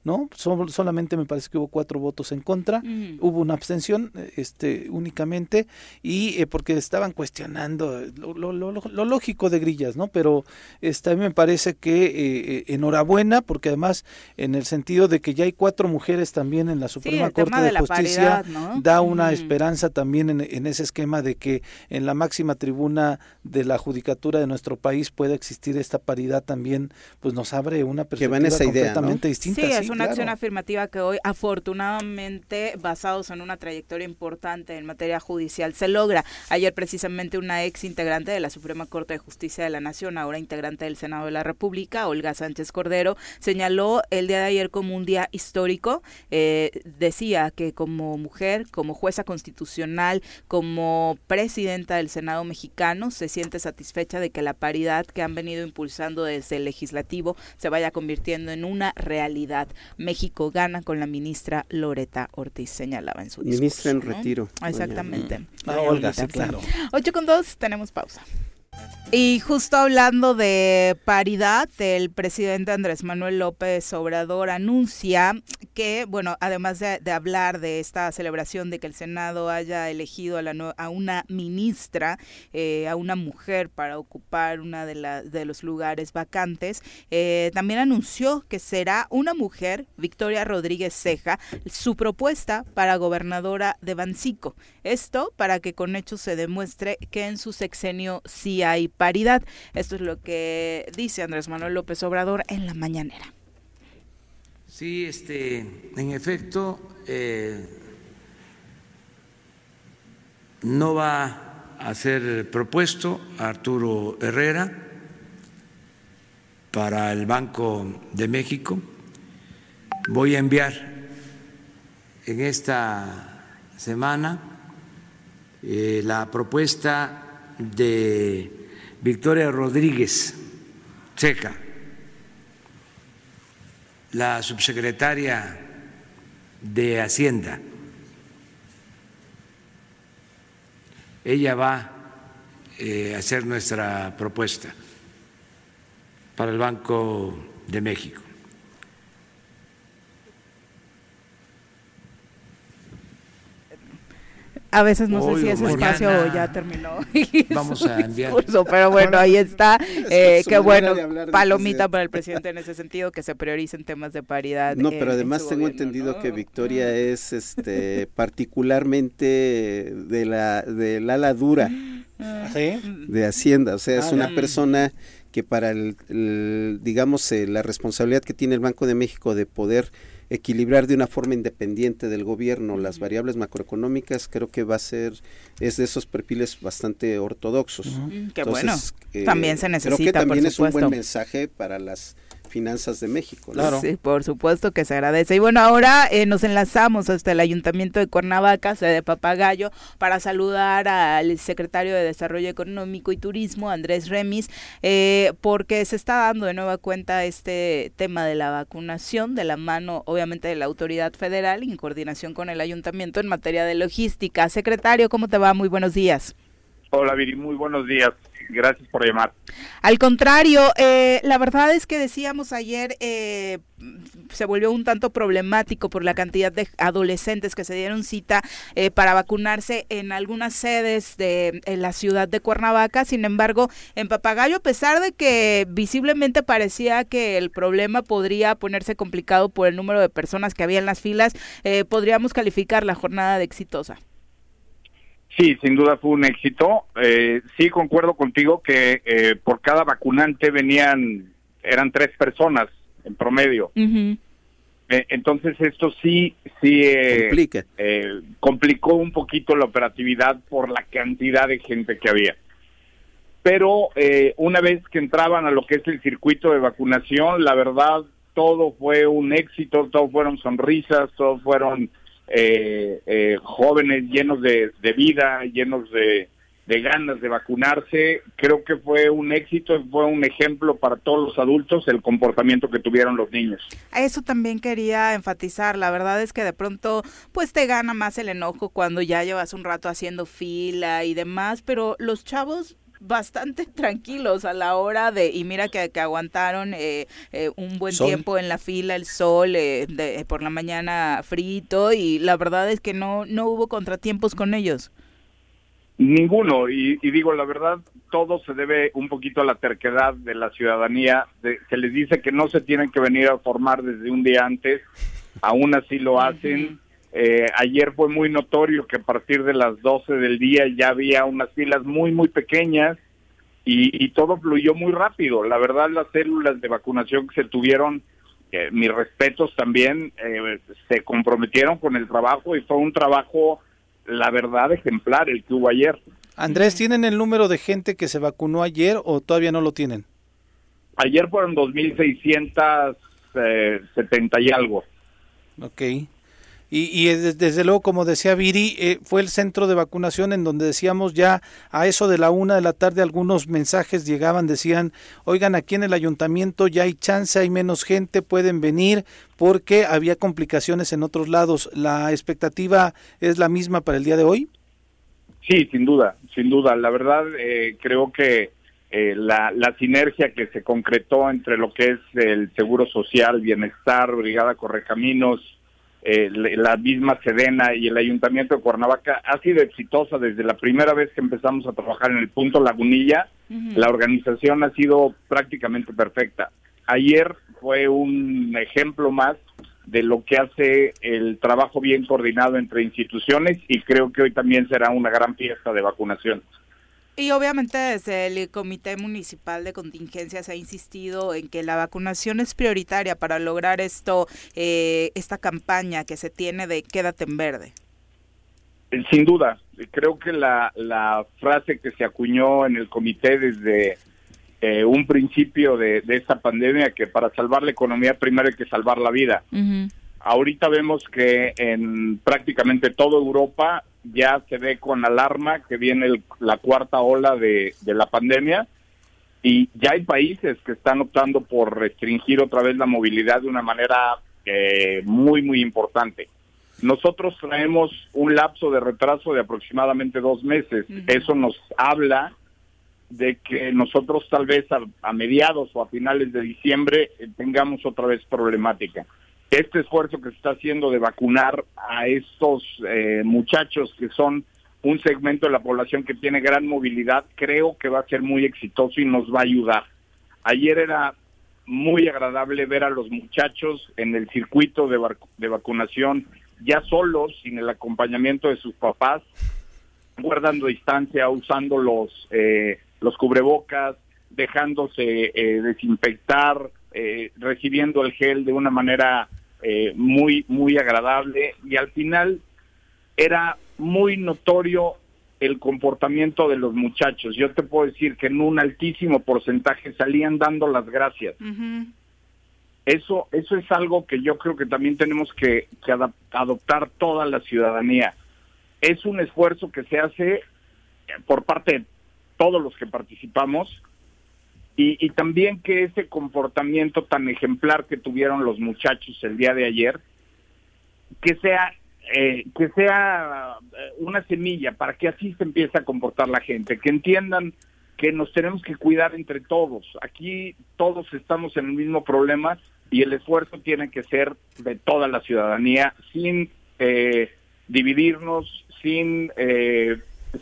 ¿no? solamente me parece que hubo cuatro votos en contra, hubo una abstención este, únicamente, y eh, porque estaban cuestionando lo, lógico de Grillas, ¿no? Pero este, a mí me parece que eh, eh, enhorabuena, porque además en el sentido de que ya hay cuatro mujeres también en la Suprema Corte de, Justicia, da una esperanza también en, ese esquema de que en la máxima tribuna de la judicatura de nuestro país pueda existir esta paridad también, pues nos abre una perspectiva completamente distinta. Una acción afirmativa que hoy, afortunadamente, basados en una trayectoria importante en materia judicial, se logra. Ayer precisamente una ex integrante de la Suprema Corte de Justicia de la Nación, ahora integrante del Senado de la República, Olga Sánchez Cordero, señaló el día de ayer como un día histórico. Eh, decía que como mujer, como jueza constitucional, como presidenta del Senado mexicano, se siente satisfecha de que la paridad que han venido impulsando desde el legislativo se vaya convirtiendo en una realidad. México gana con la ministra Loreta Ortiz, señalaba en su discurso. Ministra en retiro. Exactamente. Ah, Olga, sí, claro. 8 con 2, tenemos pausa. Y justo hablando de paridad, el presidente Andrés Manuel López Obrador anuncia que, bueno, además de, hablar de esta celebración de que el Senado haya elegido a, una ministra, eh, a una mujer para ocupar la, de los lugares vacantes, eh, también anunció que será una mujer, Victoria Rodríguez Ceja, su propuesta para gobernadora de Bancico. Esto para que con hechos se demuestre que en su sexenio sí hay paridad. Esto es lo que dice Andrés Manuel López Obrador en la mañanera. Sí, este, en efecto, eh, no va a ser propuesto Arturo Herrera para el Banco de México. Voy a enviar en esta semana eh, la propuesta de Victoria Rodríguez Checa, la subsecretaria de Hacienda. Ella va eh, a hacer nuestra propuesta para el Banco de México. A veces no sé si ese espacio ya terminó. Vamos a enviar. pero bueno, ahí está. Eh, qué bueno, palomita para el presidente en ese sentido, que se prioricen temas de paridad. No, pero además tengo entendido que Victoria es este particularmente de la del ala dura. De Hacienda, o sea, es una persona que para el, digamos eh, la responsabilidad que tiene el Banco de México de poder equilibrar de una forma independiente del gobierno las variables macroeconómicas, creo que va a ser, es de esos perfiles bastante ortodoxos. Qué bueno, eh, también se necesita. Creo que también es un buen mensaje para las finanzas de México. Claro. Sí, por supuesto que se agradece. Y bueno, ahora eh, nos enlazamos hasta el Ayuntamiento de Cuernavaca, sede de Papagayo, para saludar al secretario de Desarrollo Económico y Turismo, Andrés Remis, eh, porque se está dando de nueva cuenta este tema de la vacunación, de la mano, obviamente, de la autoridad federal, en coordinación con el Ayuntamiento en materia de logística. Secretario, ¿cómo te va? Muy buenos días. Hola, Viri, muy buenos días gracias por llamar. Al contrario, eh, la verdad es que decíamos ayer, eh, se volvió un tanto problemático por la cantidad de adolescentes que se dieron cita eh, para vacunarse en algunas sedes de la ciudad de Cuernavaca. Sin embargo, en Papagayo, a pesar de que visiblemente parecía que el problema podría ponerse complicado por el número de personas que había en las filas, podríamos calificar la jornada de exitosa. Sí, sin duda fue un éxito. Eh, sí, concuerdo contigo que eh, por cada vacunante venían, eran tres personas en promedio. Eh, entonces esto sí, sí complicó un poquito la operatividad por la cantidad de gente que había. Pero una vez que entraban a lo que es el circuito de vacunación, la verdad, todo fue un éxito, todo fueron sonrisas, todo fueron eh, eh, jóvenes llenos de, vida, llenos de, ganas de vacunarse. Creo que fue un éxito, fue un ejemplo para todos los adultos el comportamiento que tuvieron los niños. Eso también quería enfatizar. La verdad es que de pronto, pues te gana más el enojo cuando ya llevas un rato haciendo fila y demás, pero los chavos bastante tranquilos a la hora de, y mira que, que aguantaron eh, eh, un buen tiempo en la fila, el sol, eh, de, por la mañana frito, y la verdad es que no, no hubo contratiempos con ellos. Ninguno, y, digo la verdad, todo se debe un poquito a la terquedad de la ciudadanía, de, que les dice que no se tienen que venir a formar desde un día antes, aún así lo hacen. Eh, ayer fue muy notorio que a partir de las 12 del día ya había unas filas muy, muy pequeñas y, todo fluyó muy rápido. La verdad, las células de vacunación que se tuvieron, eh, mis respetos también, eh, se comprometieron con el trabajo y fue un trabajo, la verdad, ejemplar el que hubo ayer. Andrés, ¿tienen el número de gente que se vacunó ayer o todavía no lo tienen? Ayer fueron 2.670 y algo. Ok. Y, y desde, luego, como decía Viri, eh, fue el centro de vacunación en donde decíamos ya a eso de la una de la tarde algunos mensajes llegaban, decían, oigan, aquí en el ayuntamiento ya hay chance, hay menos gente, pueden venir porque había complicaciones en otros lados. ¿La expectativa es la misma para el día de hoy? Sí, sin duda, sin duda. La verdad, eh, creo que eh, la, la sinergia que se concretó entre lo que es el Seguro Social, Bienestar, Brigada Correcaminos, eh, la misma Sedena y el Ayuntamiento de Cuernavaca ha sido exitosa desde la primera vez que empezamos a trabajar en el punto Lagunilla. La organización ha sido prácticamente perfecta. Ayer fue un ejemplo más de lo que hace el trabajo bien coordinado entre instituciones y creo que hoy también será una gran fiesta de vacunación. Y obviamente desde el Comité Municipal de Contingencias ha insistido en que la vacunación es prioritaria para lograr esto, eh, esta campaña que se tiene de quédate en verde. Eh, sin duda, creo que la, la frase que se acuñó en el comité desde eh, un principio de, esta pandemia, que para salvar la economía primero hay que salvar la vida. Ahorita vemos que en prácticamente toda Europa ya se ve con alarma que viene la cuarta ola de, la pandemia y ya hay países que están optando por restringir otra vez la movilidad de una manera eh, muy, muy importante. Nosotros traemos un lapso de retraso de aproximadamente dos meses. Eso nos habla de que nosotros tal vez a, mediados o a finales de diciembre eh, tengamos otra vez problemática este esfuerzo que se está haciendo de vacunar a estos eh, muchachos que son un segmento de la población que tiene gran movilidad, creo que va a ser muy exitoso y nos va a ayudar. Ayer era muy agradable ver a los muchachos en el circuito de, de vacunación ya solos, sin el acompañamiento de sus papás, guardando distancia, usando los, eh, los cubrebocas, dejándose eh, desinfectar, recibiendo el gel de una manera eh, muy, muy agradable y al final era muy notorio el comportamiento de los muchachos. Yo te puedo decir que en un altísimo porcentaje salían dando las gracias. Eso, eso es algo que yo creo que también tenemos que, que adoptar toda la ciudadanía. Es un esfuerzo que se hace por parte de todos los que participamos y, también que ese comportamiento tan ejemplar que tuvieron los muchachos el día de ayer, que sea eh, que sea eh, una semilla para que así se empiece a comportar la gente, que entiendan que nos tenemos que cuidar entre todos. Aquí todos estamos en el mismo problema y el esfuerzo tiene que ser de toda la ciudadanía sin eh, dividirnos, sin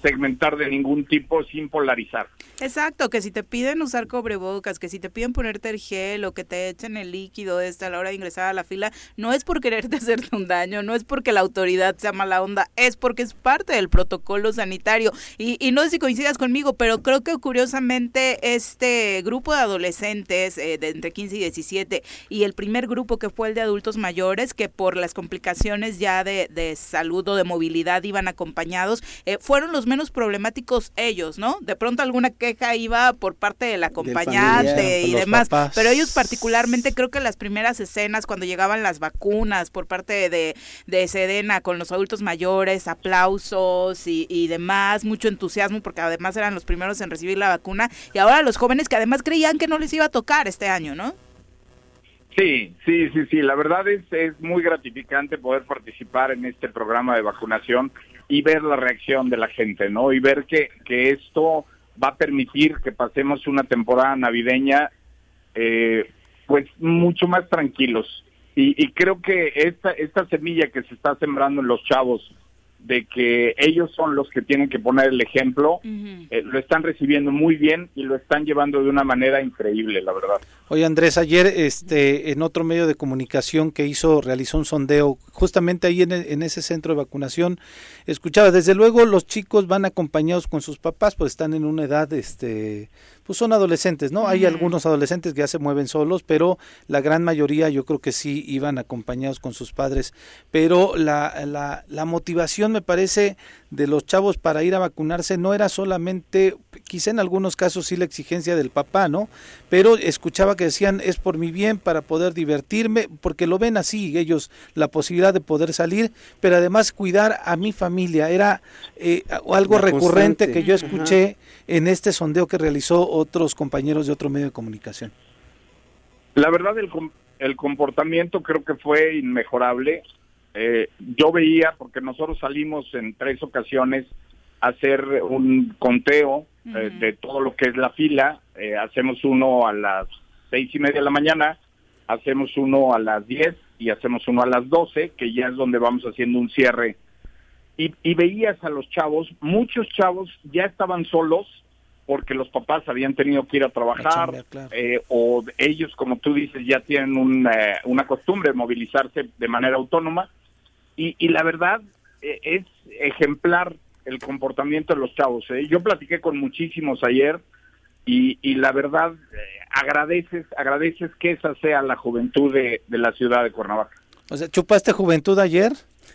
segmentar de ningún tipo, sin polarizar. Exacto, que si te piden usar cobrebocas, que si te piden ponerte el gel o que te echen el líquido este a la hora de ingresar a la fila, no es por quererte hacerte un daño, no es porque la autoridad sea mala onda, es porque es parte del protocolo sanitario. Y, y no sé si coincidas conmigo, pero creo que curiosamente este grupo de adolescentes eh, de entre 15 y 17 y el primer grupo que fue el de adultos mayores, que por las complicaciones ya de, de salud o de movilidad iban acompañados, eh, fueron los menos problemáticos ellos, ¿no? De pronto alguna queja iba por parte del acompañante y demás, pero ellos particularmente creo que las primeras escenas cuando llegaban las vacunas por parte de, de Sedena con los adultos mayores, aplausos y, y demás, mucho entusiasmo porque además eran los primeros en recibir la vacuna y ahora los jóvenes que además creían que no les iba a tocar este año, ¿no? Sí, sí, sí, sí. La verdad es, es muy gratificante poder participar en este programa de vacunación y ver la reacción de la gente, ¿no? Y ver que, que esto va a permitir que pasemos una temporada navideña eh, pues mucho más tranquilos. Y, y creo que esta, esta semilla que se está sembrando en los chavos de que ellos son los que tienen que poner el ejemplo, eh, lo están recibiendo muy bien y lo están llevando de una manera increíble, la verdad. Oye Andrés, ayer este, en otro medio de comunicación que hizo, realizó un sondeo, justamente ahí en, en, ese centro de vacunación, escuchaba, desde luego los chicos van acompañados con sus papás, pues están en una edad este, pues son adolescentes, ¿no? Hay algunos adolescentes que ya se mueven solos, pero la gran mayoría yo creo que sí iban acompañados con sus padres. Pero la, la, la motivación me parece de los chavos para ir a vacunarse no era solamente, quizá en algunos casos sí la exigencia del papá, ¿no? Pero escuchaba que decían es por mi bien, para poder divertirme, porque lo ven así ellos, la posibilidad de poder salir, pero además cuidar a mi familia. Era eh, algo recurrente que yo escuché en este sondeo que realizó otros compañeros de otro medio de comunicación? La verdad, el, el comportamiento creo que fue inmejorable. Eh, yo veía, porque nosotros salimos en tres ocasiones a hacer un conteo eh, de todo lo que es la fila. Eh, hacemos uno a las seis y media de la mañana, hacemos uno a las diez y hacemos uno a las doce, que ya es donde vamos haciendo un cierre. Y, y veías a los chavos, muchos chavos ya estaban solos porque los papás habían tenido que ir a trabajar eh, o ellos, como tú dices, ya tienen una costumbre de movilizarse de manera autónoma. Y, y la verdad es ejemplar el comportamiento de los chavos. ¿eh? Yo platiqué con muchísimos ayer y, y la verdad eh, agradeces, agradeces que esa sea la juventud de, de la ciudad de Cuernavaca. O sea, ¿chupaste juventud ayer?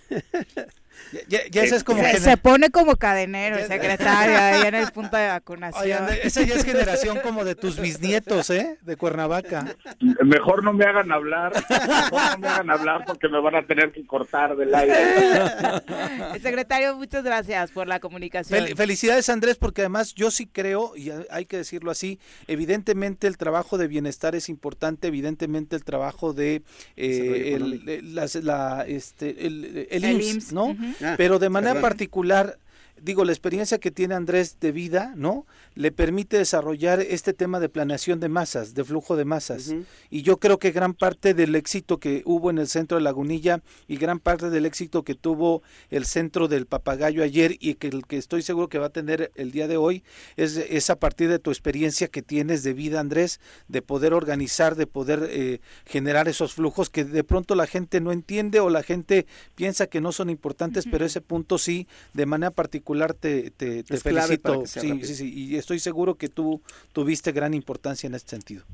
Ya, es como se, pone como cadenero el secretario ahí en el punto de vacunación. esa ya es generación como de tus bisnietos, ¿eh? De Cuernavaca. Mejor no me hagan hablar, mejor no me hagan hablar porque me van a tener que cortar del aire. El secretario, muchas gracias por la comunicación. felicidades Andrés, porque además yo sí creo, y hay que decirlo así, evidentemente el trabajo de bienestar es importante, evidentemente el trabajo de eh, el, la, este, el, IMSS, ¿no? Pero de manera particular, digo, la experiencia que tiene Andrés de vida, ¿no? le permite desarrollar este tema de planeación de masas, de flujo de masas. Y yo creo que gran parte del éxito que hubo en el centro de Lagunilla y gran parte del éxito que tuvo el centro del papagayo ayer y que el que estoy seguro que va a tener el día de hoy es, es a partir de tu experiencia que tienes de vida, Andrés, de poder organizar, de poder eh, generar esos flujos que de pronto la gente no entiende o la gente piensa que no son importantes, pero ese punto sí, de manera particular te, te, felicito. Sí, sí, sí, y estoy seguro que tú tuviste gran importancia en este sentido.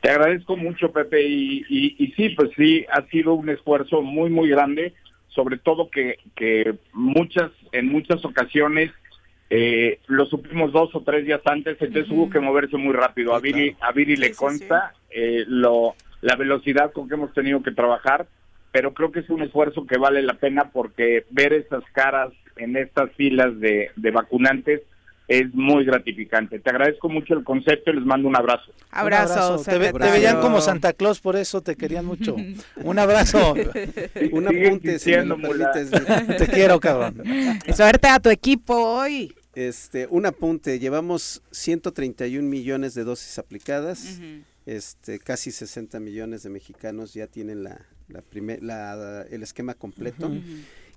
Te agradezco mucho, Pepe, y, y, sí, pues sí, ha sido un esfuerzo muy, muy grande, sobre todo que, que muchas, en muchas ocasiones eh, lo supimos dos o tres días antes, entonces hubo que moverse muy rápido. a Viri, a Viri le consta eh, lo, la velocidad con que hemos tenido que trabajar, pero creo que es un esfuerzo que vale la pena porque ver esas caras en estas filas de, de vacunantes es muy gratificante. Te agradezco mucho el concepto y les mando un abrazo. Abrazo. Te, veían como Santa Claus, por eso te querían mucho. un abrazo. un apunte. te quiero, cabrón. Suerte a tu equipo hoy. Este, un apunte. Llevamos 131 millones de dosis aplicadas. Este, casi 60 millones de mexicanos ya tienen la, la, primer, la el esquema completo.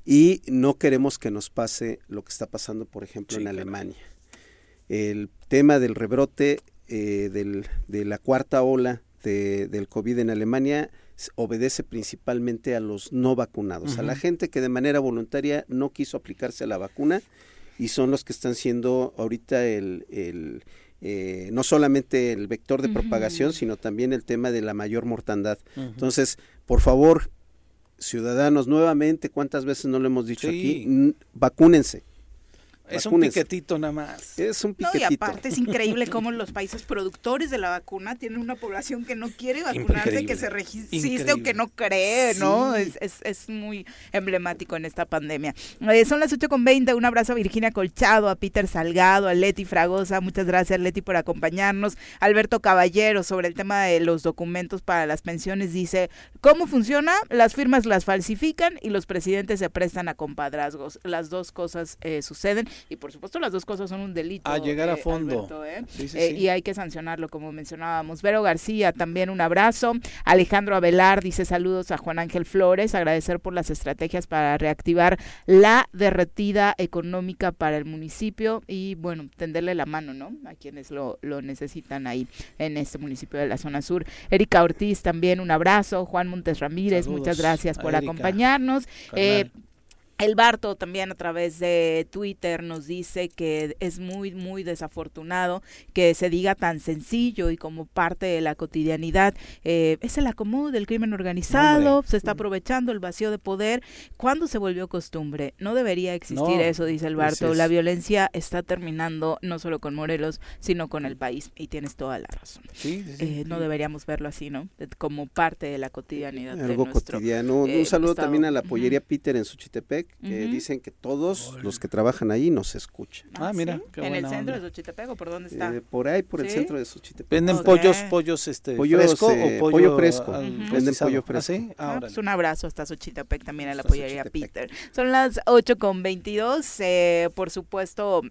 Y no queremos que nos pase lo que está pasando, por ejemplo, en Alemania. El tema del rebrote eh, del, de la cuarta ola de, del COVID en Alemania obedece principalmente a los no vacunados, a la gente que de manera voluntaria no quiso aplicarse a la vacuna y son los que están siendo ahorita el, el eh, no solamente el vector de propagación, sino también el tema de la mayor mortandad. Entonces, por favor, ciudadanos, nuevamente, ¿cuántas veces no lo hemos dicho aquí? Vacúnense. Es un piquetito nada más. Es un piquetito. y aparte es increíble cómo los países productores de la vacuna tienen una población que no quiere vacunarse, que se resiste o que no cree, ¿no? Es, es, es, muy emblemático en esta pandemia. Eh, son las 8.20, un abrazo a Virginia Colchado, a Peter Salgado, a Leti Fragosa, muchas gracias Leti por acompañarnos. Alberto Caballero sobre el tema de los documentos para las pensiones dice, ¿cómo funciona? Las firmas las falsifican y los presidentes se prestan a compadrazgos. Las dos cosas eh, suceden y por supuesto las dos cosas son un delito. A llegar a eh, fondo. ¿eh? Eh, y hay que sancionarlo, como mencionábamos. Vero García, también un abrazo. Alejandro Avelar dice saludos a Juan Ángel Flores, agradecer por las estrategias para reactivar la derretida económica para el municipio y bueno, tenderle la mano, ¿no? A quienes lo, lo necesitan ahí en este municipio de la zona sur. Erika Ortiz, también un abrazo. Juan Montes Ramírez, muchas gracias por acompañarnos. El Barto también a través de Twitter nos dice que es muy, muy desafortunado que se diga tan sencillo y como parte de la cotidianidad. Eh, es el acomodo del crimen organizado, se está aprovechando el vacío de poder. ¿Cuándo se volvió costumbre? No debería existir eso, dice el Barto. La violencia está terminando no solo con Morelos, sino con el país. Y tienes toda la razón. Eh, no deberíamos verlo así, ¿no? Como parte de la cotidianidad. Algo cotidiano. Un eh, saludo también a la pollería Peter en Suchitepec que dicen que todos los que trabajan ahí nos escuchan. Ah, mira, ¿En el centro de Xochitepec o por dónde está? Eh, por ahí, por el centro de Xochitepec. ¿Venden pollos, pollos este, fresco o eh, pollo, fresco? Venden pollo fresco. ¿Ah, ah pues un abrazo hasta Xochitepec también a la pollería Peter. Son las 8 con 22, eh, por supuesto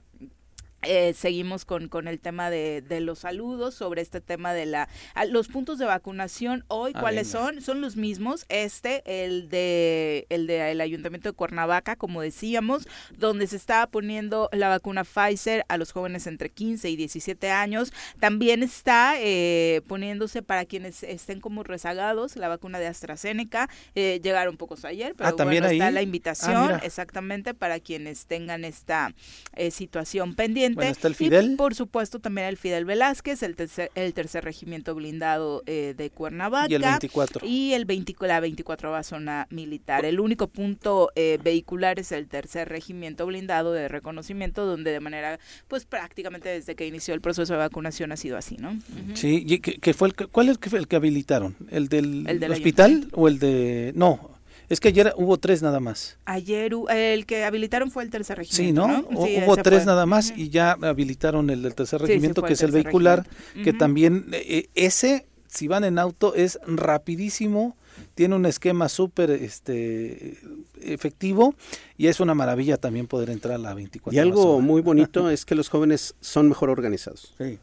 eh, seguimos con, con el tema de, de, los saludos sobre este tema de la los puntos de vacunación hoy ah, cuáles son son los mismos este el de el de el ayuntamiento de Cuernavaca como decíamos donde se está poniendo la vacuna Pfizer a los jóvenes entre 15 y 17 años. También está eh, poniéndose para quienes estén como rezagados la vacuna de AstraZeneca eh, llegaron pocos ayer pero ah, bueno está la invitación ah, exactamente para quienes tengan esta eh, situación pendiente está el Fidel. Y por supuesto también el Fidel Velázquez, el tercer, el tercer regimiento blindado eh, de Cuernavaca. Y el 24. Y el 20, la 24 zona militar. El único punto eh, vehicular es el tercer regimiento blindado de reconocimiento, donde de manera, pues prácticamente desde que inició el proceso de vacunación ha sido así, ¿no? Sí, y que, fue el, ¿cuál es el que habilitaron? ¿El del, ¿El del hospital o el de...? No, es que ayer hubo tres nada más. Ayer el que habilitaron fue el tercer regimiento. Sí, ¿no? hubo tres nada más y ya habilitaron el del tercer regimiento, que es el vehicular, que también eh, ese, si van en auto, es rapidísimo, tiene un esquema súper este, efectivo y es una maravilla también poder entrar a la 24 Y algo muy bonito es que los jóvenes son mejor organizados. Sí.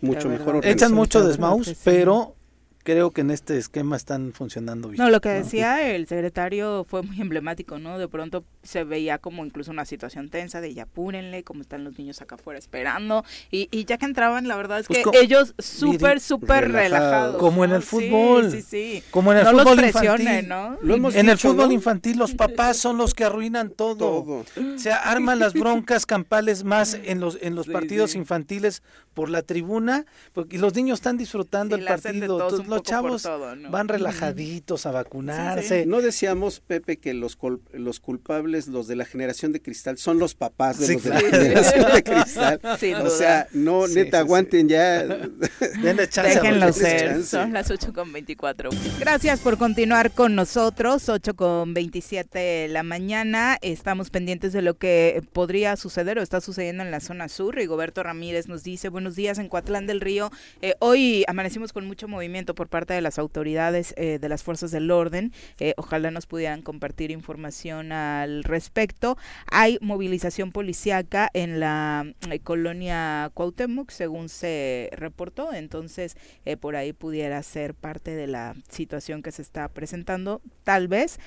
Mucho mejor organizados. Echan mucho desmaus, pero creo que en este esquema están funcionando bien. No, lo que decía el secretario fue muy emblemático, ¿no? De pronto se veía como incluso una situación tensa de ya apúrenle, como están los niños acá afuera esperando. Y, y ya que entraban, la verdad es pues que ellos súper, súper relajados. Como en el fútbol. Sí, sí, Como en el fútbol infantil. ¿no? en el fútbol infantil los papás son los que arruinan todo. sea, arman las broncas campales más en los, en los partidos infantiles por la tribuna, porque los niños están disfrutando el partido. Los chavos van relajaditos a vacunarse. No decíamos, Pepe, que los, los culpables, los de la generación de cristal, son los papás de los de la generación de cristal. o sea, no, neta, aguanten ya. Déjenlo ser. Son las 8 con 24. Gracias por continuar con nosotros. 8 con 27 de la mañana. Estamos pendientes de lo que podría suceder o está sucediendo en la zona sur. Rigoberto Ramírez nos dice, bueno, días en Coatlán del Río. Eh, hoy amanecimos con mucho movimiento por parte de las autoridades eh, de las fuerzas del orden. Eh, ojalá nos pudieran compartir información al respecto. Hay movilización policíaca en la colonia Cuauhtémoc, según se reportó. Entonces, por ahí pudiera ser parte de la situación que se está presentando, tal vez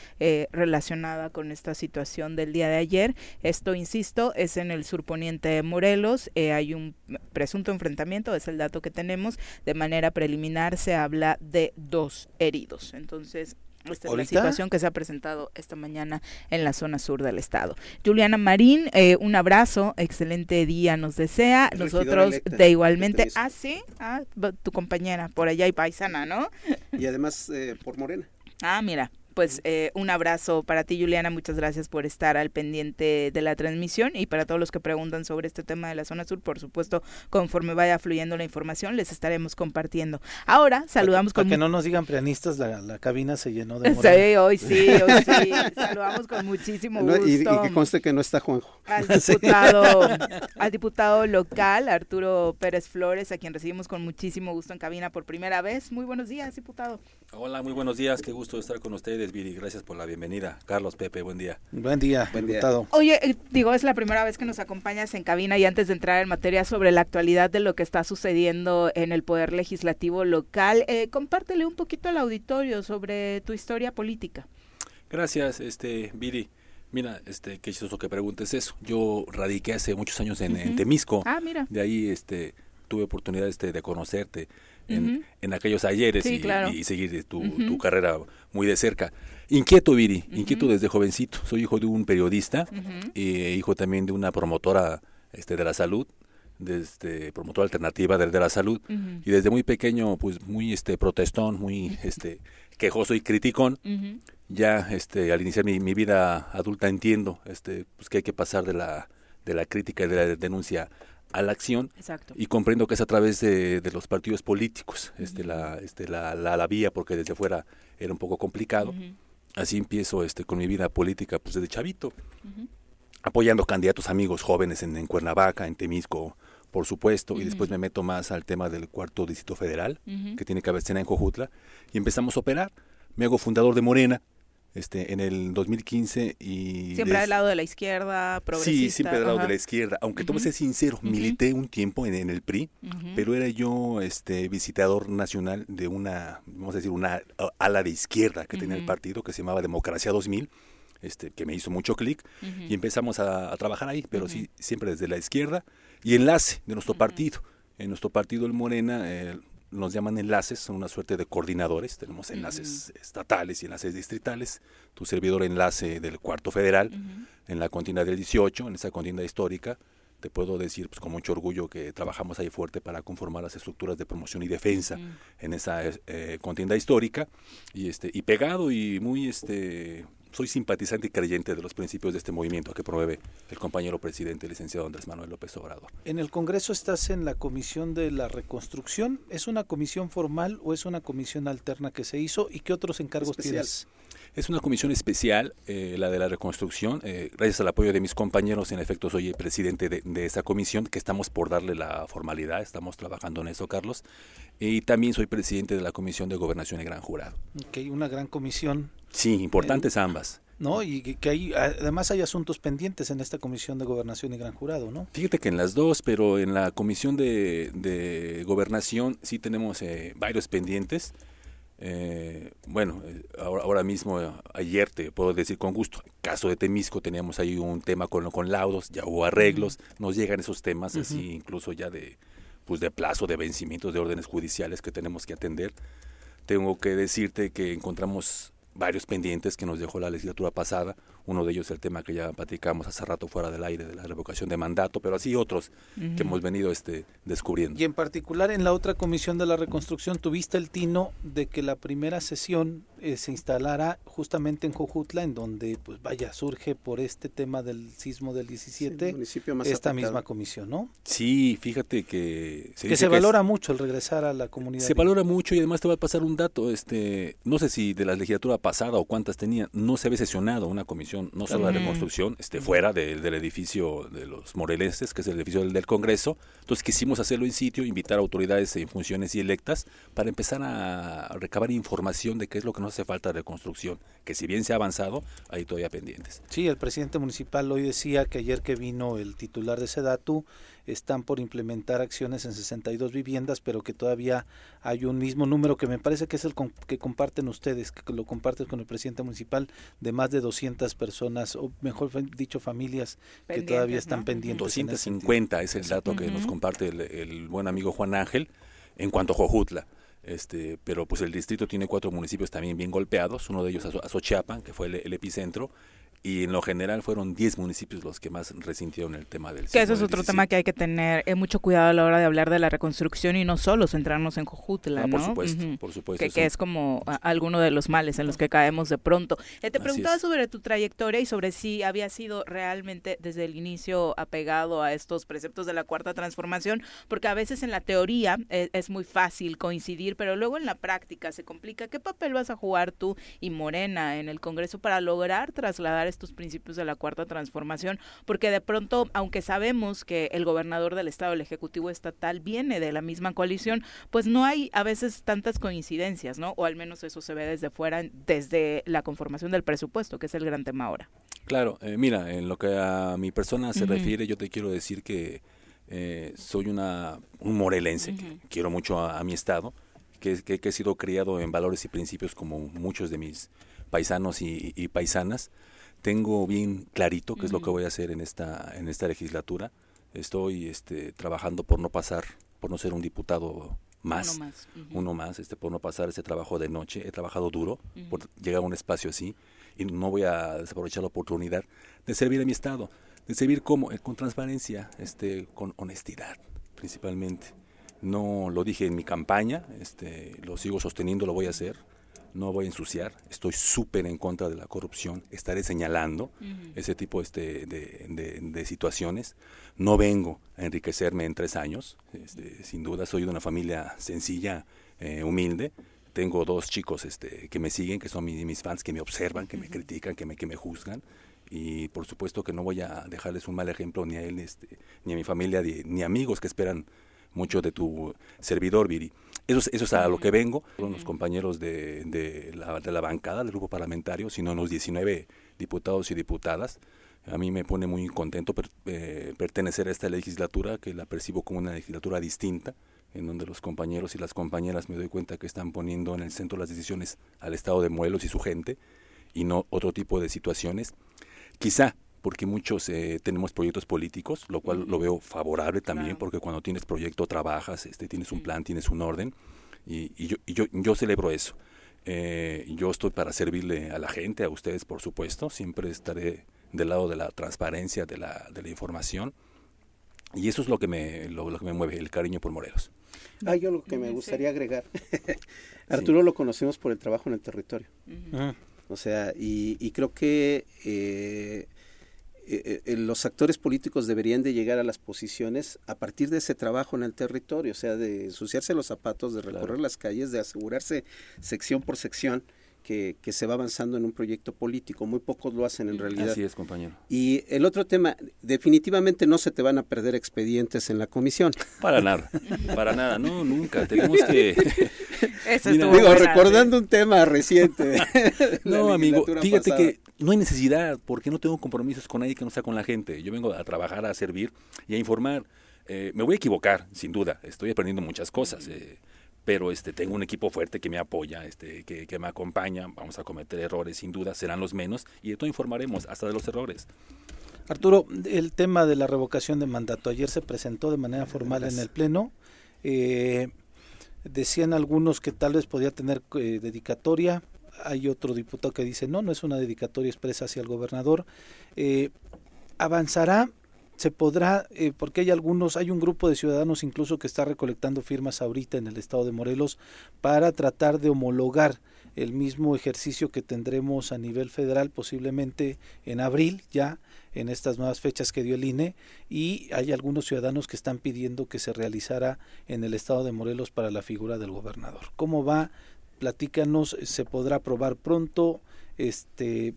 relacionada con esta situación del día de ayer. Esto, insisto, es en el surponiente de Morelos. hay un presunto enfrentamiento, es el dato que tenemos. De manera preliminar se habla de dos heridos. Entonces, esta es la situación que se ha presentado esta mañana en la zona sur del estado. Juliana Marín, eh, un abrazo, excelente día nos desea. Nosotros de igualmente. Ah, sí, ah, tu compañera por allá y paisana, ¿no? Y además eh, por Morena. Ah, mira, pues eh, un abrazo para ti, Juliana. Muchas gracias por estar al pendiente de la transmisión y para todos los que preguntan sobre este tema de la zona sur, por supuesto, conforme vaya fluyendo la información, les estaremos compartiendo. Ahora saludamos con... Para que no nos digan pianistas, la, cabina se llenó de... Sí, hoy sí, hoy sí. saludamos con muchísimo gusto. y, que conste que no está Juanjo. Al diputado, al diputado local, Arturo Pérez Flores, a quien recibimos con muchísimo gusto en cabina por primera vez. Muy buenos días, diputado. Hola, muy buenos días. Qué gusto estar con ustedes gracias por la bienvenida. Carlos, Pepe, buen día. Buen día, buen diputado. Oye, eh, digo, es la primera vez que nos acompañas en cabina y antes de entrar en materia sobre la actualidad de lo que está sucediendo en el Poder Legislativo local, eh, compártele un poquito al auditorio sobre tu historia política. Gracias, este, Viri. Mira, este, qué chistoso que preguntes eso. Yo radiqué hace muchos años en, Temisco. Ah, mira. De ahí, este, tuve oportunidad este, de conocerte en, aquellos ayeres y, seguir tu, carrera muy de cerca. Inquieto, Viri, inquieto desde jovencito. Soy hijo de un periodista, e hijo también de una promotora este, de la salud, desde promotora alternativa de, la salud. Y desde muy pequeño pues muy este protestón muy este quejoso y criticón. Ya este al iniciar mi, mi, vida adulta entiendo este pues que hay que pasar de la de la crítica y de la denuncia a la acción. Y comprendo que es a través de, los partidos políticos este, la, este, la, la, vía porque desde fuera era un poco complicado. Así empiezo este con mi vida política pues desde chavito. Apoyando candidatos amigos jóvenes en, Cuernavaca en Temisco por supuesto y después me meto más al tema del cuarto distrito federal que tiene cabecera en Jojutla y empezamos a operar. Me hago fundador de Morena este, en el 2015 y... Siempre al lado de la izquierda, progresista. Sí, siempre al lado de la izquierda. Aunque uh ser sincero, milité un tiempo en, el PRI, pero era yo este, visitador nacional de una, vamos a decir, una ala de izquierda que tenía el partido que se llamaba Democracia 2000. Este, que me hizo mucho clic y empezamos a, trabajar ahí, pero sí, siempre desde la izquierda y enlace de nuestro partido. En nuestro partido, el Morena, nos llaman enlaces, son una suerte de coordinadores, tenemos enlaces estatales y enlaces distritales, tu servidor enlace del cuarto federal, en la contienda del 18, en esa contienda histórica, te puedo decir pues, con mucho orgullo que trabajamos ahí fuerte para conformar las estructuras de promoción y defensa en esa eh, contienda histórica. Y este y pegado y muy este soy simpatizante y creyente de los principios de este movimiento que promueve el compañero presidente, el licenciado Andrés Manuel López Obrador. En el Congreso estás en la Comisión de la Reconstrucción. ¿Es una comisión formal o es una comisión alterna que se hizo? ¿Y qué otros encargos tienes? Es una comisión especial, eh, la de la reconstrucción. Eh, gracias al apoyo de mis compañeros, en efecto, soy el presidente de, de, esa comisión, que estamos por darle la formalidad, estamos trabajando en eso, Carlos. Y también soy presidente de la Comisión de Gobernación y Gran Jurado. Ok, una gran comisión. Sí, importantes ambas. ¿no? Y que, hay, además hay asuntos pendientes en esta Comisión de Gobernación y Gran Jurado, ¿no? Fíjate que en las dos, pero en la Comisión de, de Gobernación sí tenemos eh, varios pendientes. Eh, bueno, eh, ahora, ahora, mismo, ayer te puedo decir con gusto, caso de Temisco teníamos ahí un tema con, con laudos, ya hubo arreglos, nos llegan esos temas así incluso ya de, pues de plazo, de vencimientos de órdenes judiciales que tenemos que atender. Tengo que decirte que encontramos varios pendientes que nos dejó la legislatura pasada. Uno de ellos es el tema que ya platicamos hace rato fuera del aire de la revocación de mandato, pero así otros que hemos venido este, descubriendo. Y en particular en la otra comisión de la reconstrucción tuviste el tino de que la primera sesión eh, se instalara justamente en Jojutla, en donde, pues vaya, surge por este tema del sismo del 17 esta misma comisión, ¿no? Sí, fíjate que... Se que se valora mucho el regresar a la comunidad. Se valora mucho y además te va a pasar un dato, este no sé si de la legislatura pasada o cuántas tenía, no se había sesionado una comisión, no solo la reconstrucción, este, fuera del edificio de los moreleses, que es el edificio del, Congreso. Entonces quisimos hacerlo en sitio, invitar a autoridades en funciones y electas para empezar a recabar información de qué es lo que nos hace falta de reconstrucción, que si bien se ha avanzado, hay todavía pendientes. Sí, el presidente municipal hoy decía que ayer que vino el titular de Sedatu, están por implementar acciones en 62 viviendas, pero que todavía hay un mismo número que me parece que es el que comparten ustedes, que lo comparten con el presidente municipal, de más de 200 personas, o mejor dicho, familias que todavía están pendientes. 250 es el dato que nos comparte el, buen amigo Juan Ángel en cuanto a Jojutla. Este, pero pues el distrito tiene cuatro municipios también bien golpeados, uno de ellos Azochiapan, que fue el epicentro, y en lo general fueron 10 municipios los que más resintieron el tema del Que eso es otro tema que hay que tener eh, mucho cuidado a la hora de hablar de la reconstrucción y no solo centrarnos en Cojutla, ah, ¿no? Por supuesto, por supuesto. Que, es como alguno de los males en los que caemos de pronto. Eh, te preguntaba sobre tu trayectoria y sobre si había sido realmente desde el inicio apegado a estos preceptos de la cuarta transformación, porque a veces en la teoría eh, es muy fácil coincidir, pero luego en la práctica se complica. ¿Qué papel vas a jugar tú y Morena en el Congreso para lograr trasladar estos principios de la cuarta transformación, porque de pronto, aunque sabemos que el gobernador del estado, el ejecutivo estatal, viene de la misma coalición, pues no hay a veces tantas coincidencias, ¿no? O al menos eso se ve desde fuera, desde la conformación del presupuesto, que es el gran tema ahora. Claro, eh, mira, en lo que a mi persona se refiere, yo te quiero decir que eh, soy una, un morelense, que quiero mucho a, mi estado, que, que, he sido criado en valores y principios como muchos de mis paisanos y paisanas tengo bien clarito qué es lo que voy a hacer en esta en esta legislatura. Estoy este, trabajando por no pasar, por no ser un diputado más, uno más, este, por no pasar ese trabajo de noche. He trabajado duro por llegar a un espacio así y no voy a desaprovechar la oportunidad de servir a mi estado, de servir como eh, con transparencia, este, con honestidad, principalmente. No lo dije en mi campaña, este, lo sigo sosteniendo, lo voy a hacer no voy a ensuciar, estoy súper en contra de la corrupción, estaré señalando ese tipo este, de, situaciones. No vengo a enriquecerme en tres años, este, sin duda soy de una familia sencilla, eh, humilde. Tengo dos chicos este, que me siguen, que son mis, fans, que me observan, que me critican, que me, que me juzgan. Y por supuesto que no voy a dejarles un mal ejemplo ni a él, este, ni a mi familia, ni, ni amigos que esperan mucho de tu servidor, Viri. Eso es, eso es a lo que vengo, con los compañeros de, de, la, de la bancada del grupo parlamentario, sino los 19 diputados y diputadas. A mí me pone muy contento eh, pertenecer a esta legislatura, que la percibo como una legislatura distinta, en donde los compañeros y las compañeras me doy cuenta que están poniendo en el centro las decisiones al Estado de Morelos y su gente, y no otro tipo de situaciones. Quizá porque muchos eh, tenemos proyectos políticos, lo cual lo veo favorable también, porque cuando tienes proyecto trabajas, este, tienes un plan, tienes un orden, y, y, yo, y yo, yo, celebro eso. Eh, yo estoy para servirle a la gente, a ustedes por supuesto, siempre estaré del lado de la transparencia, de la, de la información, y eso es lo que me, lo, que me mueve, el cariño por Morelos. Ah, yo lo que me gustaría agregar, Arturo lo conocemos por el trabajo en el territorio. O sea, y, y creo que eh, eh, eh, los actores políticos deberían de llegar a las posiciones a partir de ese trabajo en el territorio, o sea, de ensuciarse los zapatos, de recorrer las calles, de asegurarse sección por sección que, que, se va avanzando en un proyecto político. Muy pocos lo hacen en realidad. Así es, compañero. Y el otro tema, definitivamente no se te van a perder expedientes en la comisión. Para nada, para nada, no, nunca. Tenemos que... Eso digo, recordando un tema reciente. no, amigo, fíjate que no hay necesidad, porque no tengo compromisos con nadie que no sea con la gente. Yo vengo a trabajar, a servir y a informar. Eh, me voy a equivocar, sin duda. Estoy aprendiendo muchas cosas. Eh, pero este tengo un equipo fuerte que me apoya, este que, que, me acompaña, vamos a cometer errores sin duda, serán los menos y de todo informaremos hasta de los errores. Arturo, el tema de la revocación de mandato ayer se presentó de manera formal en el pleno. Eh, decían algunos que tal vez podía tener dedicatoria, hay otro diputado que dice no, no es una dedicatoria expresa hacia el gobernador. Eh, ¿Avanzará? ¿Se podrá? Eh, porque hay algunos, hay un grupo de ciudadanos incluso que está recolectando firmas ahorita en el estado de Morelos para tratar de homologar el mismo ejercicio que tendremos a nivel federal posiblemente en abril ya en estas nuevas fechas que dio el INE y hay algunos ciudadanos que están pidiendo que se realizara en el estado de Morelos para la figura del gobernador. ¿Cómo va platícanos, se podrá aprobar pronto, este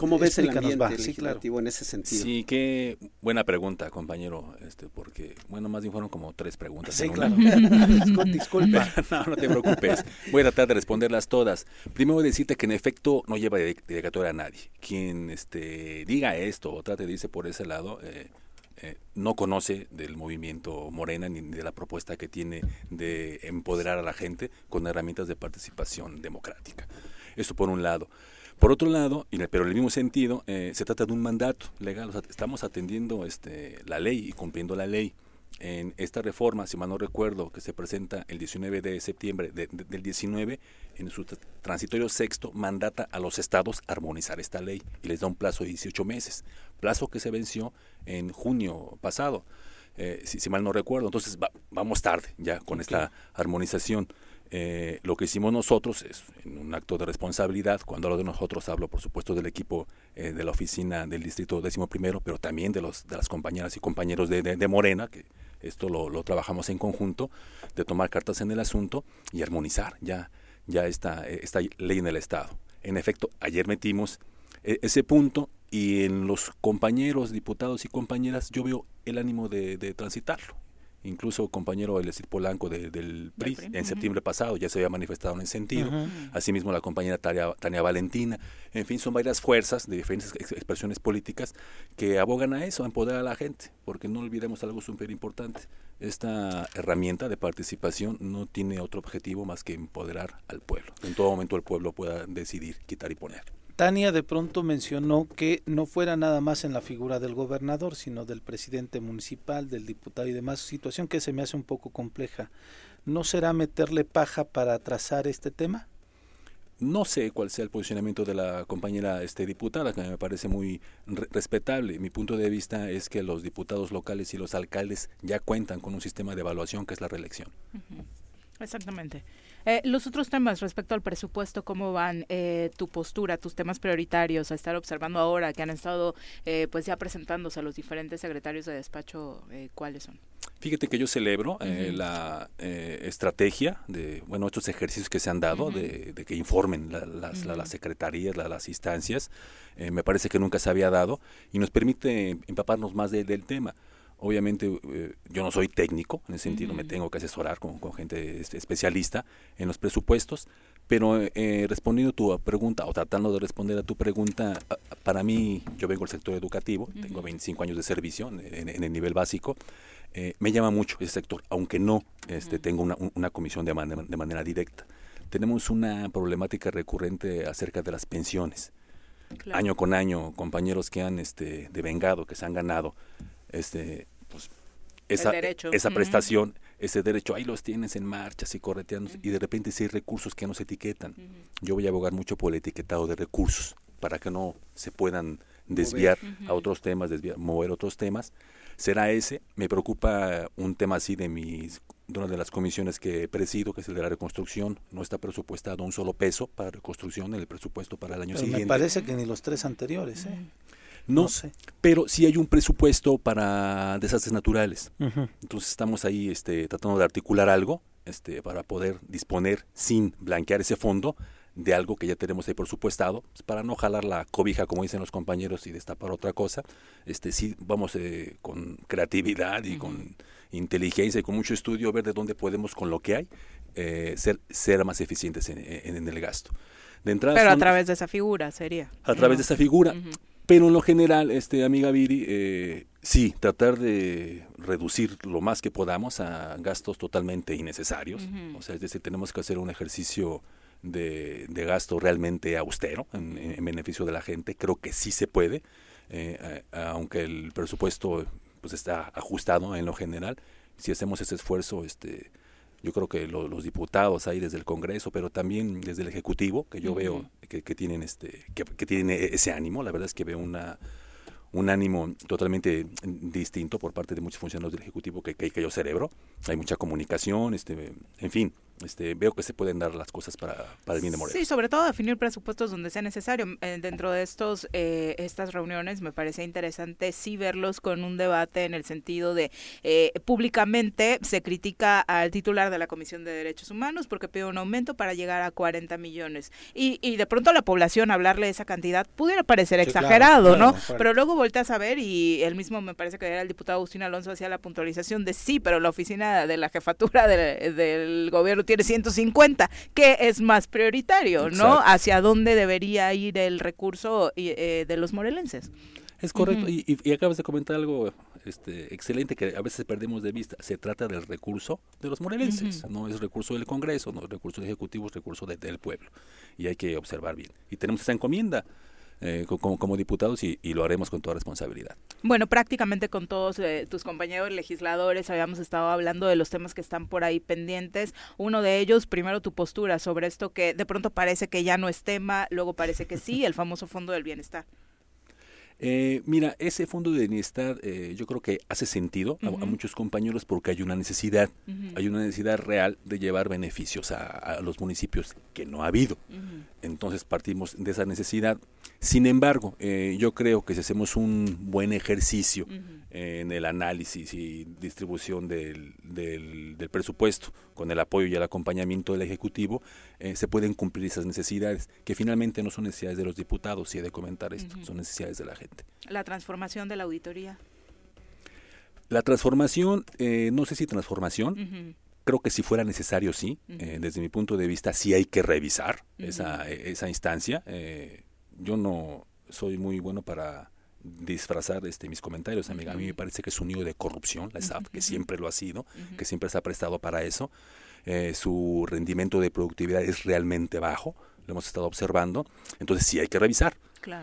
¿Cómo ves el ambiente legislativo en ese sentido? Sí, qué buena pregunta, compañero, este, porque, bueno, más bien fueron como tres preguntas. Sí, claro. Disculpa. no, no te preocupes. Voy a tratar de responderlas todas. Primero decirte que en efecto no lleva dedicatoria a nadie. Quien este, diga esto o trate de irse por ese lado, eh, eh, no conoce del movimiento Morena ni de la propuesta que tiene de empoderar a la gente con herramientas de participación democrática. Eso por un lado. Por otro lado, pero en el mismo sentido, eh, se trata de un mandato legal. estamos atendiendo este, la ley y cumpliendo la ley en esta reforma, si mal no recuerdo, que se presenta el 19 de septiembre del 19, en su transitorio sexto, mandata a los estados armonizar esta ley y les da un plazo de 18 meses, plazo que se venció en junio pasado, eh, si, mal no recuerdo. Entonces vamos tarde ya con esta armonización. Eh, lo que hicimos nosotros es en un acto de responsabilidad, cuando hablo de nosotros hablo por supuesto del equipo eh, de la oficina del distrito décimo primero, pero también de, los, de las compañeras y compañeros de, de Morena, que esto lo, trabajamos en conjunto, de tomar cartas en el asunto y armonizar ya, ya esta, esta ley en el Estado. En efecto, ayer metimos e, ese punto y en los compañeros, diputados y compañeras, yo veo el ánimo de, transitarlo. Incluso compañero Elecir Polanco del PRI, en septiembre pasado ya se había manifestado en ese sentido. Asimismo la compañera Tania, Tania, Valentina. En fin, son varias fuerzas de diferentes expresiones políticas que abogan a eso, a empoderar a la gente. Porque no olvidemos algo súper importante. Esta herramienta de participación no tiene otro objetivo más que empoderar al pueblo. En todo momento el pueblo pueda decidir, quitar y poner. Tania de pronto mencionó que no fuera nada más en la figura del gobernador, sino del presidente municipal, del diputado y demás, situación que se me hace un poco compleja. ¿No será meterle paja para trazar este tema? No sé cuál sea el posicionamiento de la compañera este, diputada, que me parece muy respetable. Mi punto de vista es que los diputados locales y los alcaldes ya cuentan con un sistema de evaluación que es la reelección. Exactamente. Eh, los otros temas respecto al presupuesto, ¿cómo van eh, tu postura, tus temas prioritarios a estar observando ahora que han estado eh, pues ya presentándose a los diferentes secretarios de despacho, cuáles son? Fíjate que yo celebro la estrategia de, bueno, estos ejercicios que se han dado de, que informen las, las, secretarías, las instancias, me parece que nunca se había dado y nos permite empaparnos más del tema Obviamente eh, yo no soy técnico, en ese sentido me tengo que asesorar con, con gente especialista en los presupuestos, pero eh, respondiendo a tu pregunta o tratando de responder a tu pregunta, para mí yo vengo del sector educativo, tengo 25 años de servicio en, el nivel básico, eh, me llama mucho ese sector, aunque no este, tengo una, una comisión de, de manera directa. Tenemos una problemática recurrente acerca de las pensiones. Año con año, compañeros que han este, devengado, que se han ganado este, pues, esa, esa prestación ese derecho, ahí los tienes en marcha, así correteando, y de repente si hay recursos que no se etiquetan. Yo voy a abogar mucho por el etiquetado de recursos, para que no se puedan desviar a otros temas, desviar, mover otros temas. Será ese, me preocupa un tema así de mis de una de las comisiones que presido, que es el de la reconstrucción, no está presupuestado un solo peso para reconstrucción en el presupuesto para el año siguiente. Me parece que ni los tres anteriores. ¿eh? No, sé. Pero sí hay un presupuesto para desastres naturales. Entonces estamos ahí este, tratando de articular algo este, para poder disponer sin blanquear ese fondo de algo que ya tenemos ahí presupuestado, pues, para no jalar la cobija, como dicen los compañeros, y destapar otra cosa. Este, sí, vamos eh, con creatividad y con inteligencia y con mucho estudio a ver de dónde podemos, con lo que hay, eh, ser, ser más eficientes en, el gasto. De entrada, Pero a través de esa figura sería. A través de esa figura. Pero en lo general, este amiga Viri, eh, sí, tratar de reducir lo más que podamos a gastos totalmente innecesarios. O sea, es decir, tenemos que hacer un ejercicio de, gasto realmente austero en, beneficio de la gente. Creo que sí se puede, eh, aunque el presupuesto pues está ajustado en lo general. Si hacemos ese esfuerzo, este, yo creo que los diputados ahí desde el Congreso, pero también desde el Ejecutivo, que yo veo que, tienen este, que, que, tienen e-, ese ánimo, la verdad es que veo una un ánimo totalmente distinto por parte de muchos funcionarios del Ejecutivo que, que, que yo cerebro. Hay mucha comunicación, este, en fin, este, veo que se pueden dar las cosas para, para el bien de Morelos. Sí, sobre todo definir presupuestos donde sea necesario. Eh, dentro de estos eh, estas reuniones me parece interesante sí verlos con un debate en el sentido de eh, públicamente se critica al titular de la Comisión de Derechos Humanos porque pide un aumento para llegar a 40 millones. Y, y de pronto a la población hablarle de esa cantidad pudiera parecer exagerado, ¿no? Pero luego volteas a ver y el mismo me parece que era el diputado Agustín Alonso hacía la puntualización de sí, pero la oficina de la jefatura del gobierno tiene 150, que es más prioritario, ¿no? Hacia dónde debería ir el recurso eh, de los morelenses. Es correcto, y, acabas de comentar algo este, excelente que a veces perdemos de vista. Se trata del recurso de los morelenses, no es recurso del Congreso, no es recurso del Ejecutivo, es recurso del pueblo. Y hay que observar bien. Y tenemos esa encomienda eh, como, como, diputados y, lo haremos con toda responsabilidad. Bueno, prácticamente con todos eh, tus compañeros legisladores habíamos estado hablando de los temas que están por ahí pendientes. Uno de ellos, primero tu postura sobre esto que de pronto parece que ya no es tema, luego parece que sí, el famoso Fondo del Bienestar. Eh, mira, ese fondo de bienestar eh, yo creo que hace sentido a, muchos compañeros porque hay una necesidad, hay una necesidad real de llevar beneficios a, los municipios que no ha habido. Entonces partimos de esa necesidad. Sin embargo, eh, yo creo que si hacemos un buen ejercicio en el análisis y distribución del, del, presupuesto, con el apoyo y el acompañamiento del Ejecutivo, eh, se pueden cumplir esas necesidades, que finalmente no son necesidades de los diputados, si he de comentar esto, son necesidades de la gente. La transformación de la auditoría. La transformación, eh, no sé si transformación, creo que si fuera necesario, sí. Eh, desde mi punto de vista, sí hay que revisar esa, esa instancia. yo no soy muy bueno para disfrazar este, mis comentarios, amiga. A mí me parece que es un nido de corrupción, la SAF, que siempre lo ha sido, que siempre se ha prestado para eso. Eh, su rendimiento de productividad es realmente bajo, lo hemos estado observando. Entonces sí hay que revisar.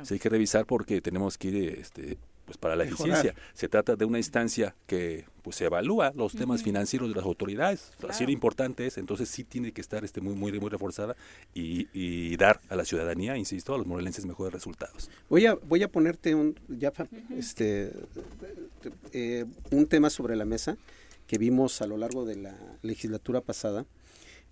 Sí hay que revisar porque tenemos que ir este, pues para la eficiencia. Se trata de una instancia que pues evalúa los temas financieros de las autoridades, así de importante es, entonces sí tiene que estar este muy muy muy reforzada y, dar a la ciudadanía, insisto, a los morelenses mejores resultados. Voy a voy a ponerte un ya este eh, un tema sobre la mesa que vimos a lo largo de la legislatura pasada.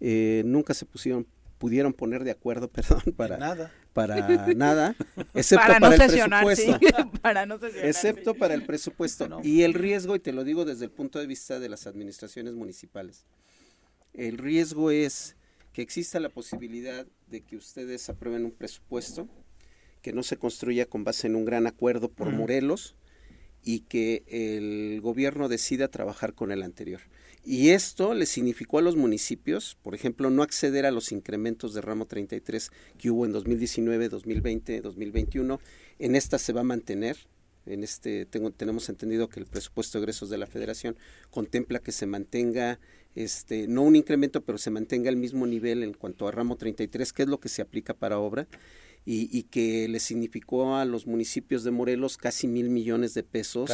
Eh, nunca se pusieron pudieron poner de acuerdo, perdón, para nada, para nada excepto para, el presupuesto. para no excepto para el presupuesto. Y el riesgo, y te lo digo desde el punto de vista de las administraciones municipales, el riesgo es que exista la posibilidad de que ustedes aprueben un presupuesto que no se construya con base en un gran acuerdo por Morelos y que el gobierno decida trabajar con el anterior. Y esto le significó a los municipios, por ejemplo, no acceder a los incrementos de ramo 33 que hubo en 2019, 2020, 2021. En esta se va a mantener. En este tengo, tenemos entendido que el presupuesto de egresos de la Federación contempla que se mantenga este no un incremento, pero se mantenga el mismo nivel en cuanto a ramo 33, que es lo que se aplica para obra y, que le significó a los municipios de Morelos casi mil millones de pesos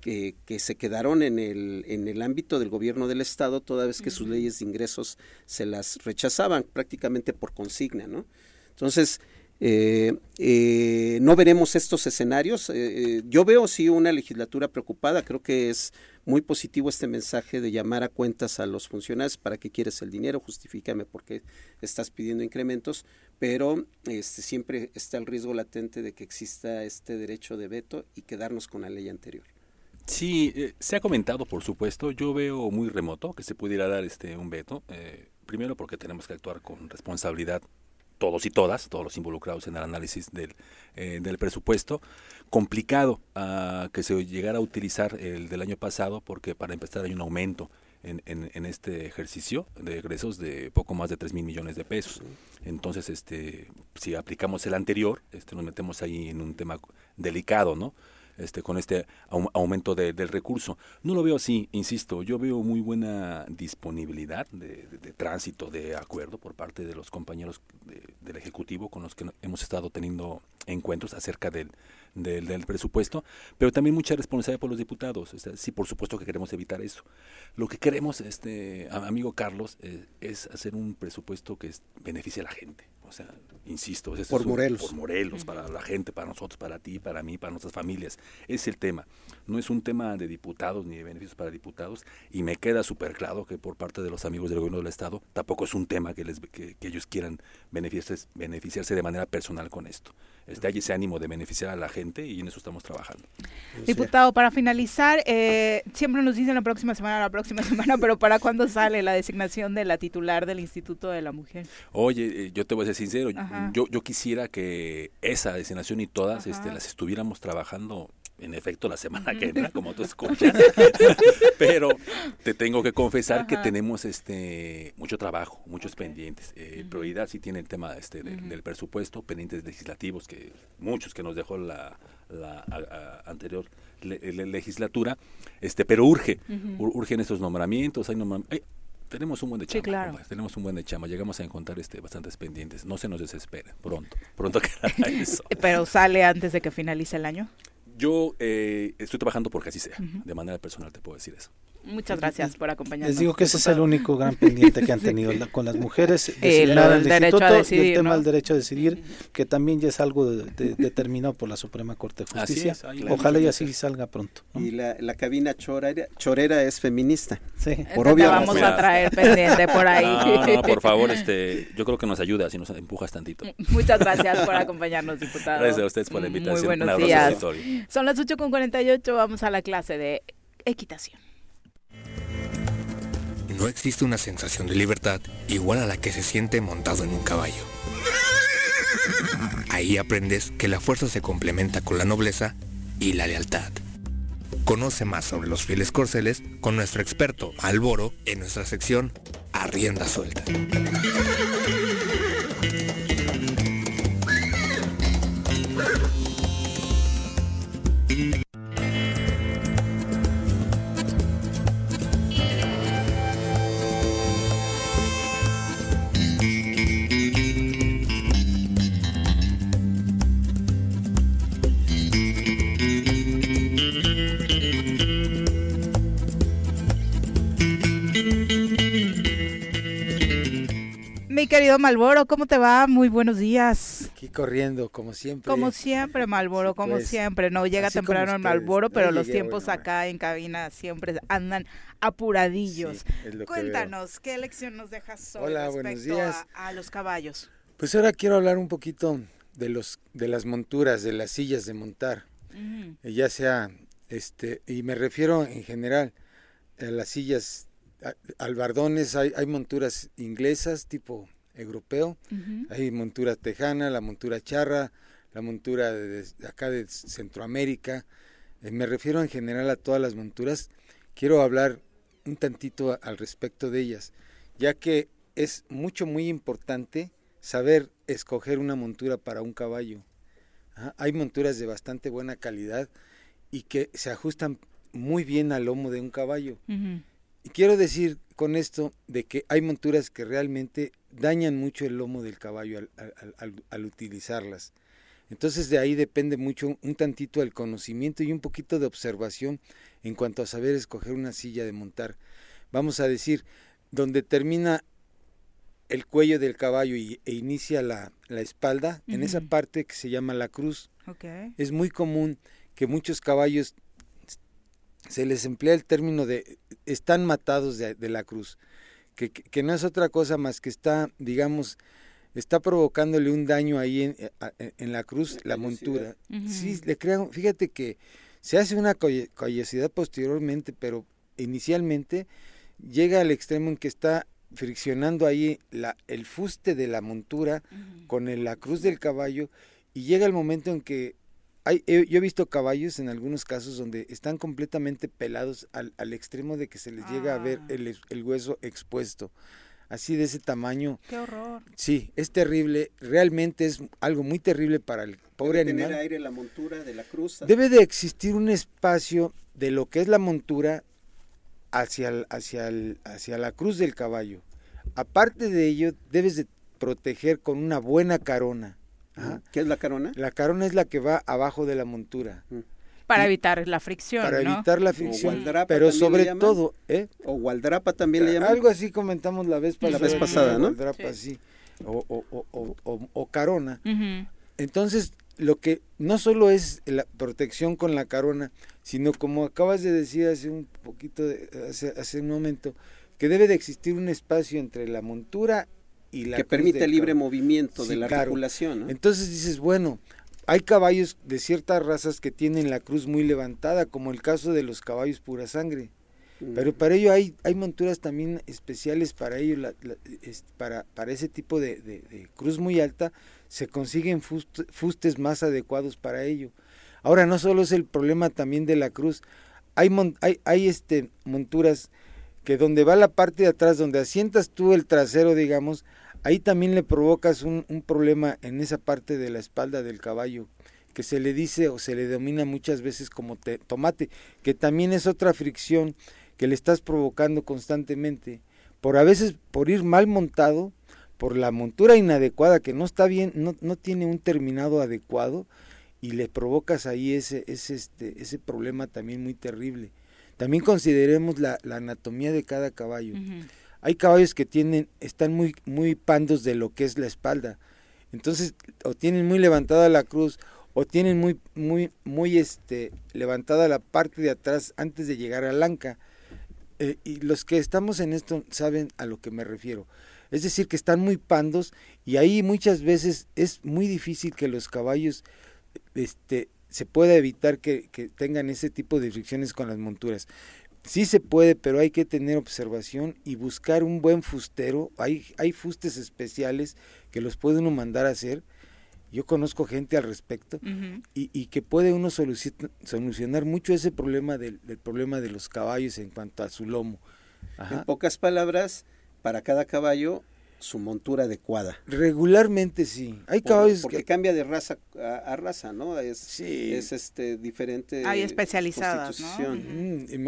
que, que, se quedaron en el, en el ámbito del gobierno del Estado toda vez que sus leyes de ingresos se las rechazaban prácticamente por consigna, ¿no? Entonces, eh, eh, no veremos estos escenarios. Eh, yo veo sí una legislatura preocupada. Creo que es muy positivo este mensaje de llamar a cuentas a los funcionarios para qué quieres el dinero, justifícame por qué estás pidiendo incrementos, pero este, siempre está el riesgo latente de que exista este derecho de veto y quedarnos con la ley anterior. Sí, se ha comentado, por supuesto. Yo veo muy remoto que se pudiera dar este un veto. primero porque tenemos que actuar con responsabilidad todos y todas, todos los involucrados en el análisis del, eh, del presupuesto. Complicado uh, que se llegara a utilizar el del año pasado porque para empezar hay un aumento en, en, este ejercicio de egresos de poco más de 3 mil millones de pesos. Entonces, este, si aplicamos el anterior, este, nos metemos ahí en un tema delicado, ¿no? Este, con este aumento del recurso. No lo veo así, insisto, yo veo muy buena disponibilidad de, tránsito, de acuerdo por parte de los compañeros del Ejecutivo con los que hemos estado teniendo encuentros acerca del, del, presupuesto, pero también mucha responsabilidad por los diputados. sí, por supuesto que queremos evitar eso. Lo que queremos, este amigo Carlos, eh, es hacer un presupuesto que beneficie a la gente. O sea, insisto, es por Morelos. Por Morelos, para la gente, para nosotros, para ti, para mí, para nuestras familias. Es el tema. No es un tema de diputados ni de beneficios para diputados y me queda súper claro que por parte de los amigos del gobierno del Estado tampoco es un tema que, les, que, ellos quieran beneficiarse, beneficiarse de manera personal con esto. Este, hay ese ánimo de beneficiar a la gente y en eso estamos trabajando. Diputado, para finalizar, eh, siempre nos dicen la próxima semana, la próxima semana, pero ¿para cuándo sale la designación de la titular del Instituto de la Mujer? Oye, eh, yo te voy a ser sincero, yo, yo quisiera que esa designación y todas este, las estuviéramos trabajando en efecto la semana que entra, como tú escuchas. Pero te tengo que confesar que tenemos este mucho trabajo, muchos pendientes. Eh, Prioridad sí tiene el tema este del presupuesto, pendientes legislativos, que muchos que nos dejó la, anterior legislatura, este, pero urge, urgen estos nombramientos, hay tenemos un buen de chama, tenemos un buen de chama, llegamos a encontrar este bastantes pendientes, no se nos desesperen, pronto, pronto quedará eso. Pero sale antes de que finalice el año. Yo eh, estoy trabajando porque así sea. De manera personal te puedo decir eso. Muchas gracias por acompañarnos. Les digo que ese es el único gran pendiente que han tenido con las mujeres, el, el, derecho a decidir, y el tema del derecho a decidir, que también ya es algo determinado por la Suprema Corte de Justicia. Ojalá y así salga pronto. Y la, la, cabina chorera, chorera es feminista. Sí. Por obvio. vamos a traer pendiente por ahí. No, por favor, este, yo creo que nos ayuda si nos empujas tantito. Muchas gracias por acompañarnos, diputado. Gracias a ustedes por la invitación. Muy buenos días. Son las 8.48, vamos a la clase de equitación. No existe una sensación de libertad igual a la que se siente montado en un caballo. Ahí aprendes que la fuerza se complementa con la nobleza y la lealtad. Conoce más sobre los fieles corceles con nuestro experto Alboro en nuestra sección Arrienda Suelta. Querido Malboro, ¿cómo te va? Muy buenos días. Aquí corriendo, como siempre. Como siempre, Malboro, como pues, siempre. No llega temprano el Malboro, pero los tiempos acá en cabina siempre andan apuradillos. Cuéntanos, ¿qué lección nos dejas hoy Hola, días. A, los caballos? Pues ahora quiero hablar un poquito de los de las monturas, de las sillas de montar. Eh, ya sea, este, y me refiero en general a las sillas albardones, hay, hay monturas inglesas tipo europeo. Hay montura tejana, la montura charra, la montura de, acá de Centroamérica. eh, me refiero en general a todas las monturas, quiero hablar un tantito al respecto de ellas, ya que es mucho, muy importante saber escoger una montura para un caballo. Hay monturas de bastante buena calidad y que se ajustan muy bien al lomo de un caballo. Y quiero decir con esto de que hay monturas que realmente dañan mucho el lomo del caballo al, utilizarlas. Entonces de ahí depende mucho un tantito el conocimiento y un poquito de observación en cuanto a saber escoger una silla de montar. Vamos a decir, donde termina el cuello del caballo y, e inicia la, espalda, en esa parte que se llama la cruz. Es muy común que muchos caballos se les emplea el término de están matados de, la cruz, que, que, no es otra cosa más que está, digamos, está provocándole un daño ahí en, en la cruz, la, montura. Sí, le crean, fíjate que se hace una callosidad posteriormente, pero inicialmente llega al extremo en que está friccionando ahí la, el fuste de la montura con la cruz del caballo y llega el momento en que hay, yo he visto caballos en algunos casos donde están completamente pelados al, al extremo de que se les llega a ver ah. el, el, hueso expuesto. Así de ese tamaño. ¡Qué horror! Sí, es terrible. Realmente es algo muy terrible para el pobre Debe animal. tener aire la montura de la cruz. Debe de existir un espacio de lo que es la montura hacia, hacia, hacia la cruz del caballo. Aparte de ello, debes de proteger con una buena carona. ¿Qué es la carona? La carona es la que va abajo de la montura. Para evitar la fricción. Para evitar la fricción. Pero sobre todo, ¿eh? O gualdrapa también le llaman. Algo así comentamos la vez, la vez pasada, ¿no? Gualdrapa, sí. O, o, o, o, carona. Entonces, lo que no solo es la protección con la carona, sino como acabas de decir hace un poquito, de, hace, hace un momento, que debe de existir un espacio entre la montura y la que permite el libre movimiento de la articulación. Entonces dices, bueno, hay caballos de ciertas razas que tienen la cruz muy levantada, como el caso de los caballos pura sangre. Pero para ello hay, hay monturas también especiales para ello, para, para ese tipo de, cruz muy alta, se consiguen fustes más adecuados para ello. Ahora no solo es el problema también de la cruz, hay, hay, hay este, monturas que donde va la parte de atrás, donde asientas tú el trasero, digamos, ahí también le provocas un, un, problema en esa parte de la espalda del caballo, que se le dice o se le domina muchas veces como tomate, que también es otra fricción que le estás provocando constantemente, por a veces por ir mal montado, por la montura inadecuada, que no está bien, no, no tiene un terminado adecuado, y le provocas ahí ese, ese, este, ese problema también muy terrible. También consideremos la, anatomía de cada caballo. Hay caballos que tienen, están muy, muy pandos de lo que es la espalda. Entonces, o tienen muy levantada la cruz, o tienen muy, muy, muy este, levantada la parte de atrás antes de llegar a la anca. Eh, y los que estamos en esto saben a lo que me refiero. Es decir, que están muy pandos y ahí muchas veces es muy difícil que los caballos este, se puede evitar que, tengan ese tipo de fricciones con las monturas. Sí se puede, pero hay que tener observación y buscar un buen fustero. Hay, hay fustes especiales que los puede uno mandar a hacer. Yo conozco gente al respecto y, que puede uno solucionar mucho ese problema del, del, problema de los caballos en cuanto a su lomo. En pocas palabras, para cada caballo su montura adecuada. Regularmente sí. Hay caballos porque cambia de raza a, raza, ¿no? Es, sí. es este diferente. Hay especializadas, ¿no?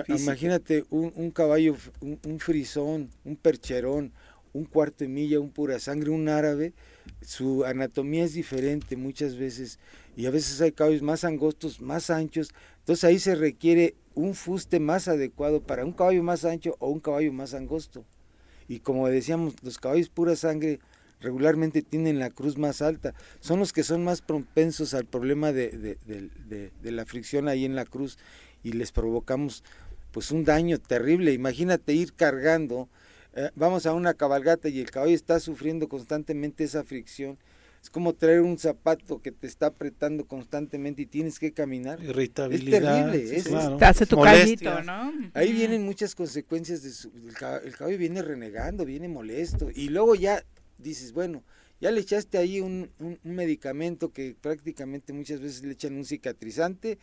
imagínate un, caballo, un, frisón, un percherón, un cuarto de milla, un pura sangre, un árabe, su anatomía es diferente muchas veces y a veces hay caballos más angostos, más anchos, entonces ahí se requiere un fuste más adecuado para un caballo más ancho o un caballo más angosto y como decíamos, los caballos pura sangre regularmente tienen la cruz más alta, son los que son más propensos al problema de, la fricción ahí en la cruz y les provocamos pues un daño terrible. Imagínate ir cargando, eh, vamos a una cabalgata y el caballo está sufriendo constantemente esa fricción es como traer un zapato que te está apretando constantemente y tienes que caminar. Irritabilidad. Es terrible. te hace tu callito, ¿no? Ahí vienen muchas consecuencias. De el, caballo, viene renegando, viene molesto. Y luego ya dices, bueno, ya le echaste ahí un, un, medicamento que prácticamente muchas veces le echan un cicatrizante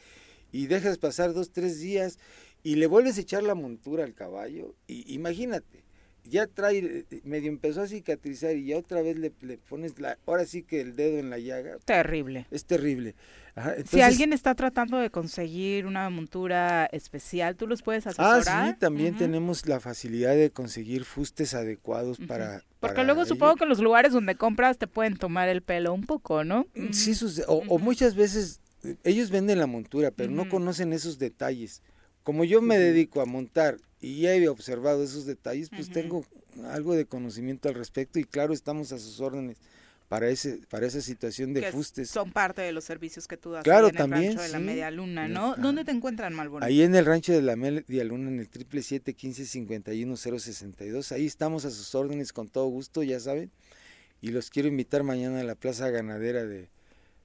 y dejas pasar dos, tres días y le vuelves a echar la montura al caballo. Y imagínate, ya trae, medio empezó a cicatrizar y ya otra vez le, pones la, ahora sí que el dedo en la llaga. Terrible. Es terrible. si alguien está tratando de conseguir una montura especial, ¿tú los puedes asesorar? Ah, sí, también tenemos la facilidad de conseguir fustes adecuados para... Porque luego supongo que los lugares donde compras te pueden tomar el pelo un poco, ¿no? Sí, o, muchas veces eh, ellos venden la montura, pero no conocen esos detalles. Como yo me dedico a montar y ya he observado esos detalles, pues tengo algo de conocimiento al respecto y claro, estamos a sus órdenes para ese para esa situación de fustes. Son parte de los servicios que tú das claro, en también, el rancho de la Media Luna, ¿no? ¿Dónde te encuentran, Malboro? Ahí en el rancho de la Media Luna, en el triple siete quince cincuenta y uno cero sesenta y dos. Ahí estamos a sus órdenes con todo gusto, ya saben. Y los quiero invitar mañana a la Plaza Ganadera de,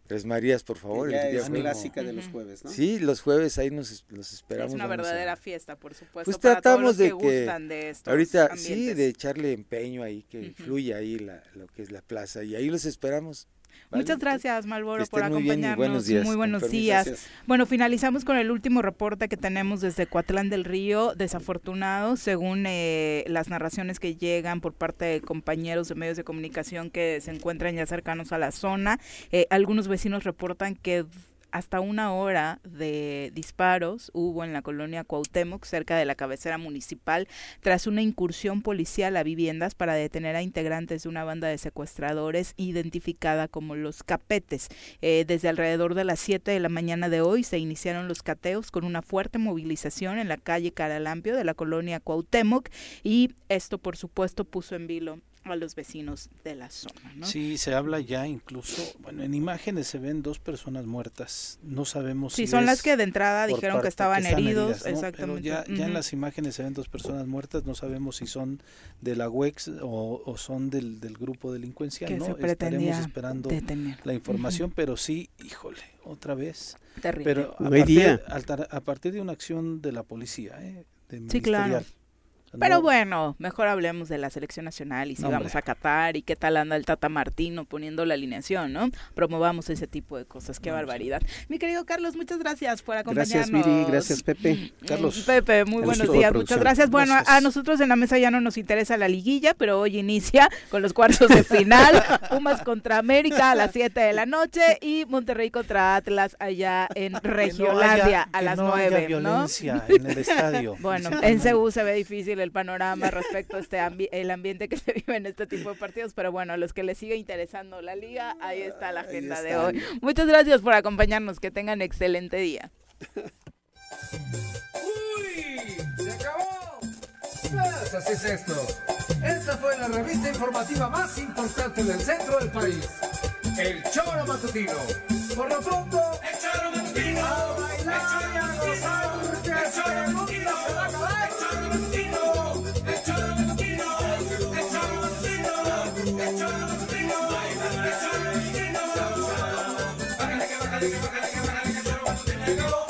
Tres Marías, por favor. Ya es clásica de los jueves, ¿no? Sí, los jueves ahí nos los esperamos. Es una verdadera fiesta, por supuesto. Pues tratamos de que, de ahorita sí, de echarle empeño ahí, que fluya ahí la, lo que es la plaza y ahí los esperamos. Muchas gracias, Malboro, por acompañarnos. Muy buenos días. Muy buenos días. Bueno, finalizamos con el último reporte que tenemos desde Coatlán del Río. Desafortunado, según eh, las narraciones que llegan por parte de compañeros de medios de comunicación que se encuentran ya cercanos a la zona, eh, algunos vecinos reportan que hasta una hora de disparos hubo en la colonia Cuauhtémoc, cerca de la cabecera municipal, tras una incursión policial a viviendas para detener a integrantes de una banda de secuestradores identificada como los Capetes. Eh, desde alrededor de las 7 de la mañana de hoy se iniciaron los cateos con una fuerte movilización en la calle Caralampio de la colonia Cuauhtémoc y esto por supuesto puso en vilo a los vecinos de la zona. ¿no? Sí, se habla ya incluso, bueno, en imágenes se ven dos personas muertas, no sabemos sí, si son las que de entrada dijeron que estaban heridos, exactamente. ya, ya en las imágenes se ven dos personas muertas, no sabemos si son de la UEX o, son del, del, grupo delincuencial, ¿no? Estaremos esperando la información, pero sí, híjole, otra vez. Terrible. Pero a partir, a, partir, de una acción de la policía, ¿eh? De sí, claro. Pero bueno, mejor hablemos de la selección nacional y si vamos a Qatar y qué tal anda el Tata Martino poniendo la alineación, ¿no? Promovamos ese tipo de cosas, qué barbaridad. Mi querido Carlos, muchas gracias por acompañarnos. Gracias, Miri, gracias, Pepe. Mm, Carlos. Pepe, muy buenos días, muchas gracias. Bueno, a nosotros en la mesa ya no nos interesa la liguilla, pero hoy inicia con los cuartos de final, Pumas contra América a las 7 de la noche y Monterrey contra Atlas allá en Regiolandia a las 9, violencia en el estadio. Bueno, en CU se ve difícil el panorama respecto a este el ambiente que se vive en este tipo de partidos, pero bueno, a los que les sigue interesando la liga, ahí está la agenda de hoy. Muchas gracias por acompañarnos, que tengan excelente día. ¡Uy! ¡Se acabó! Pues así es esto. Esta fue la revista informativa más importante del centro del país. El Choro Matutino. Por lo pronto, el Choro Matutino. A bailar y a gozar, el Choro Matutino se va a acabar. Let go.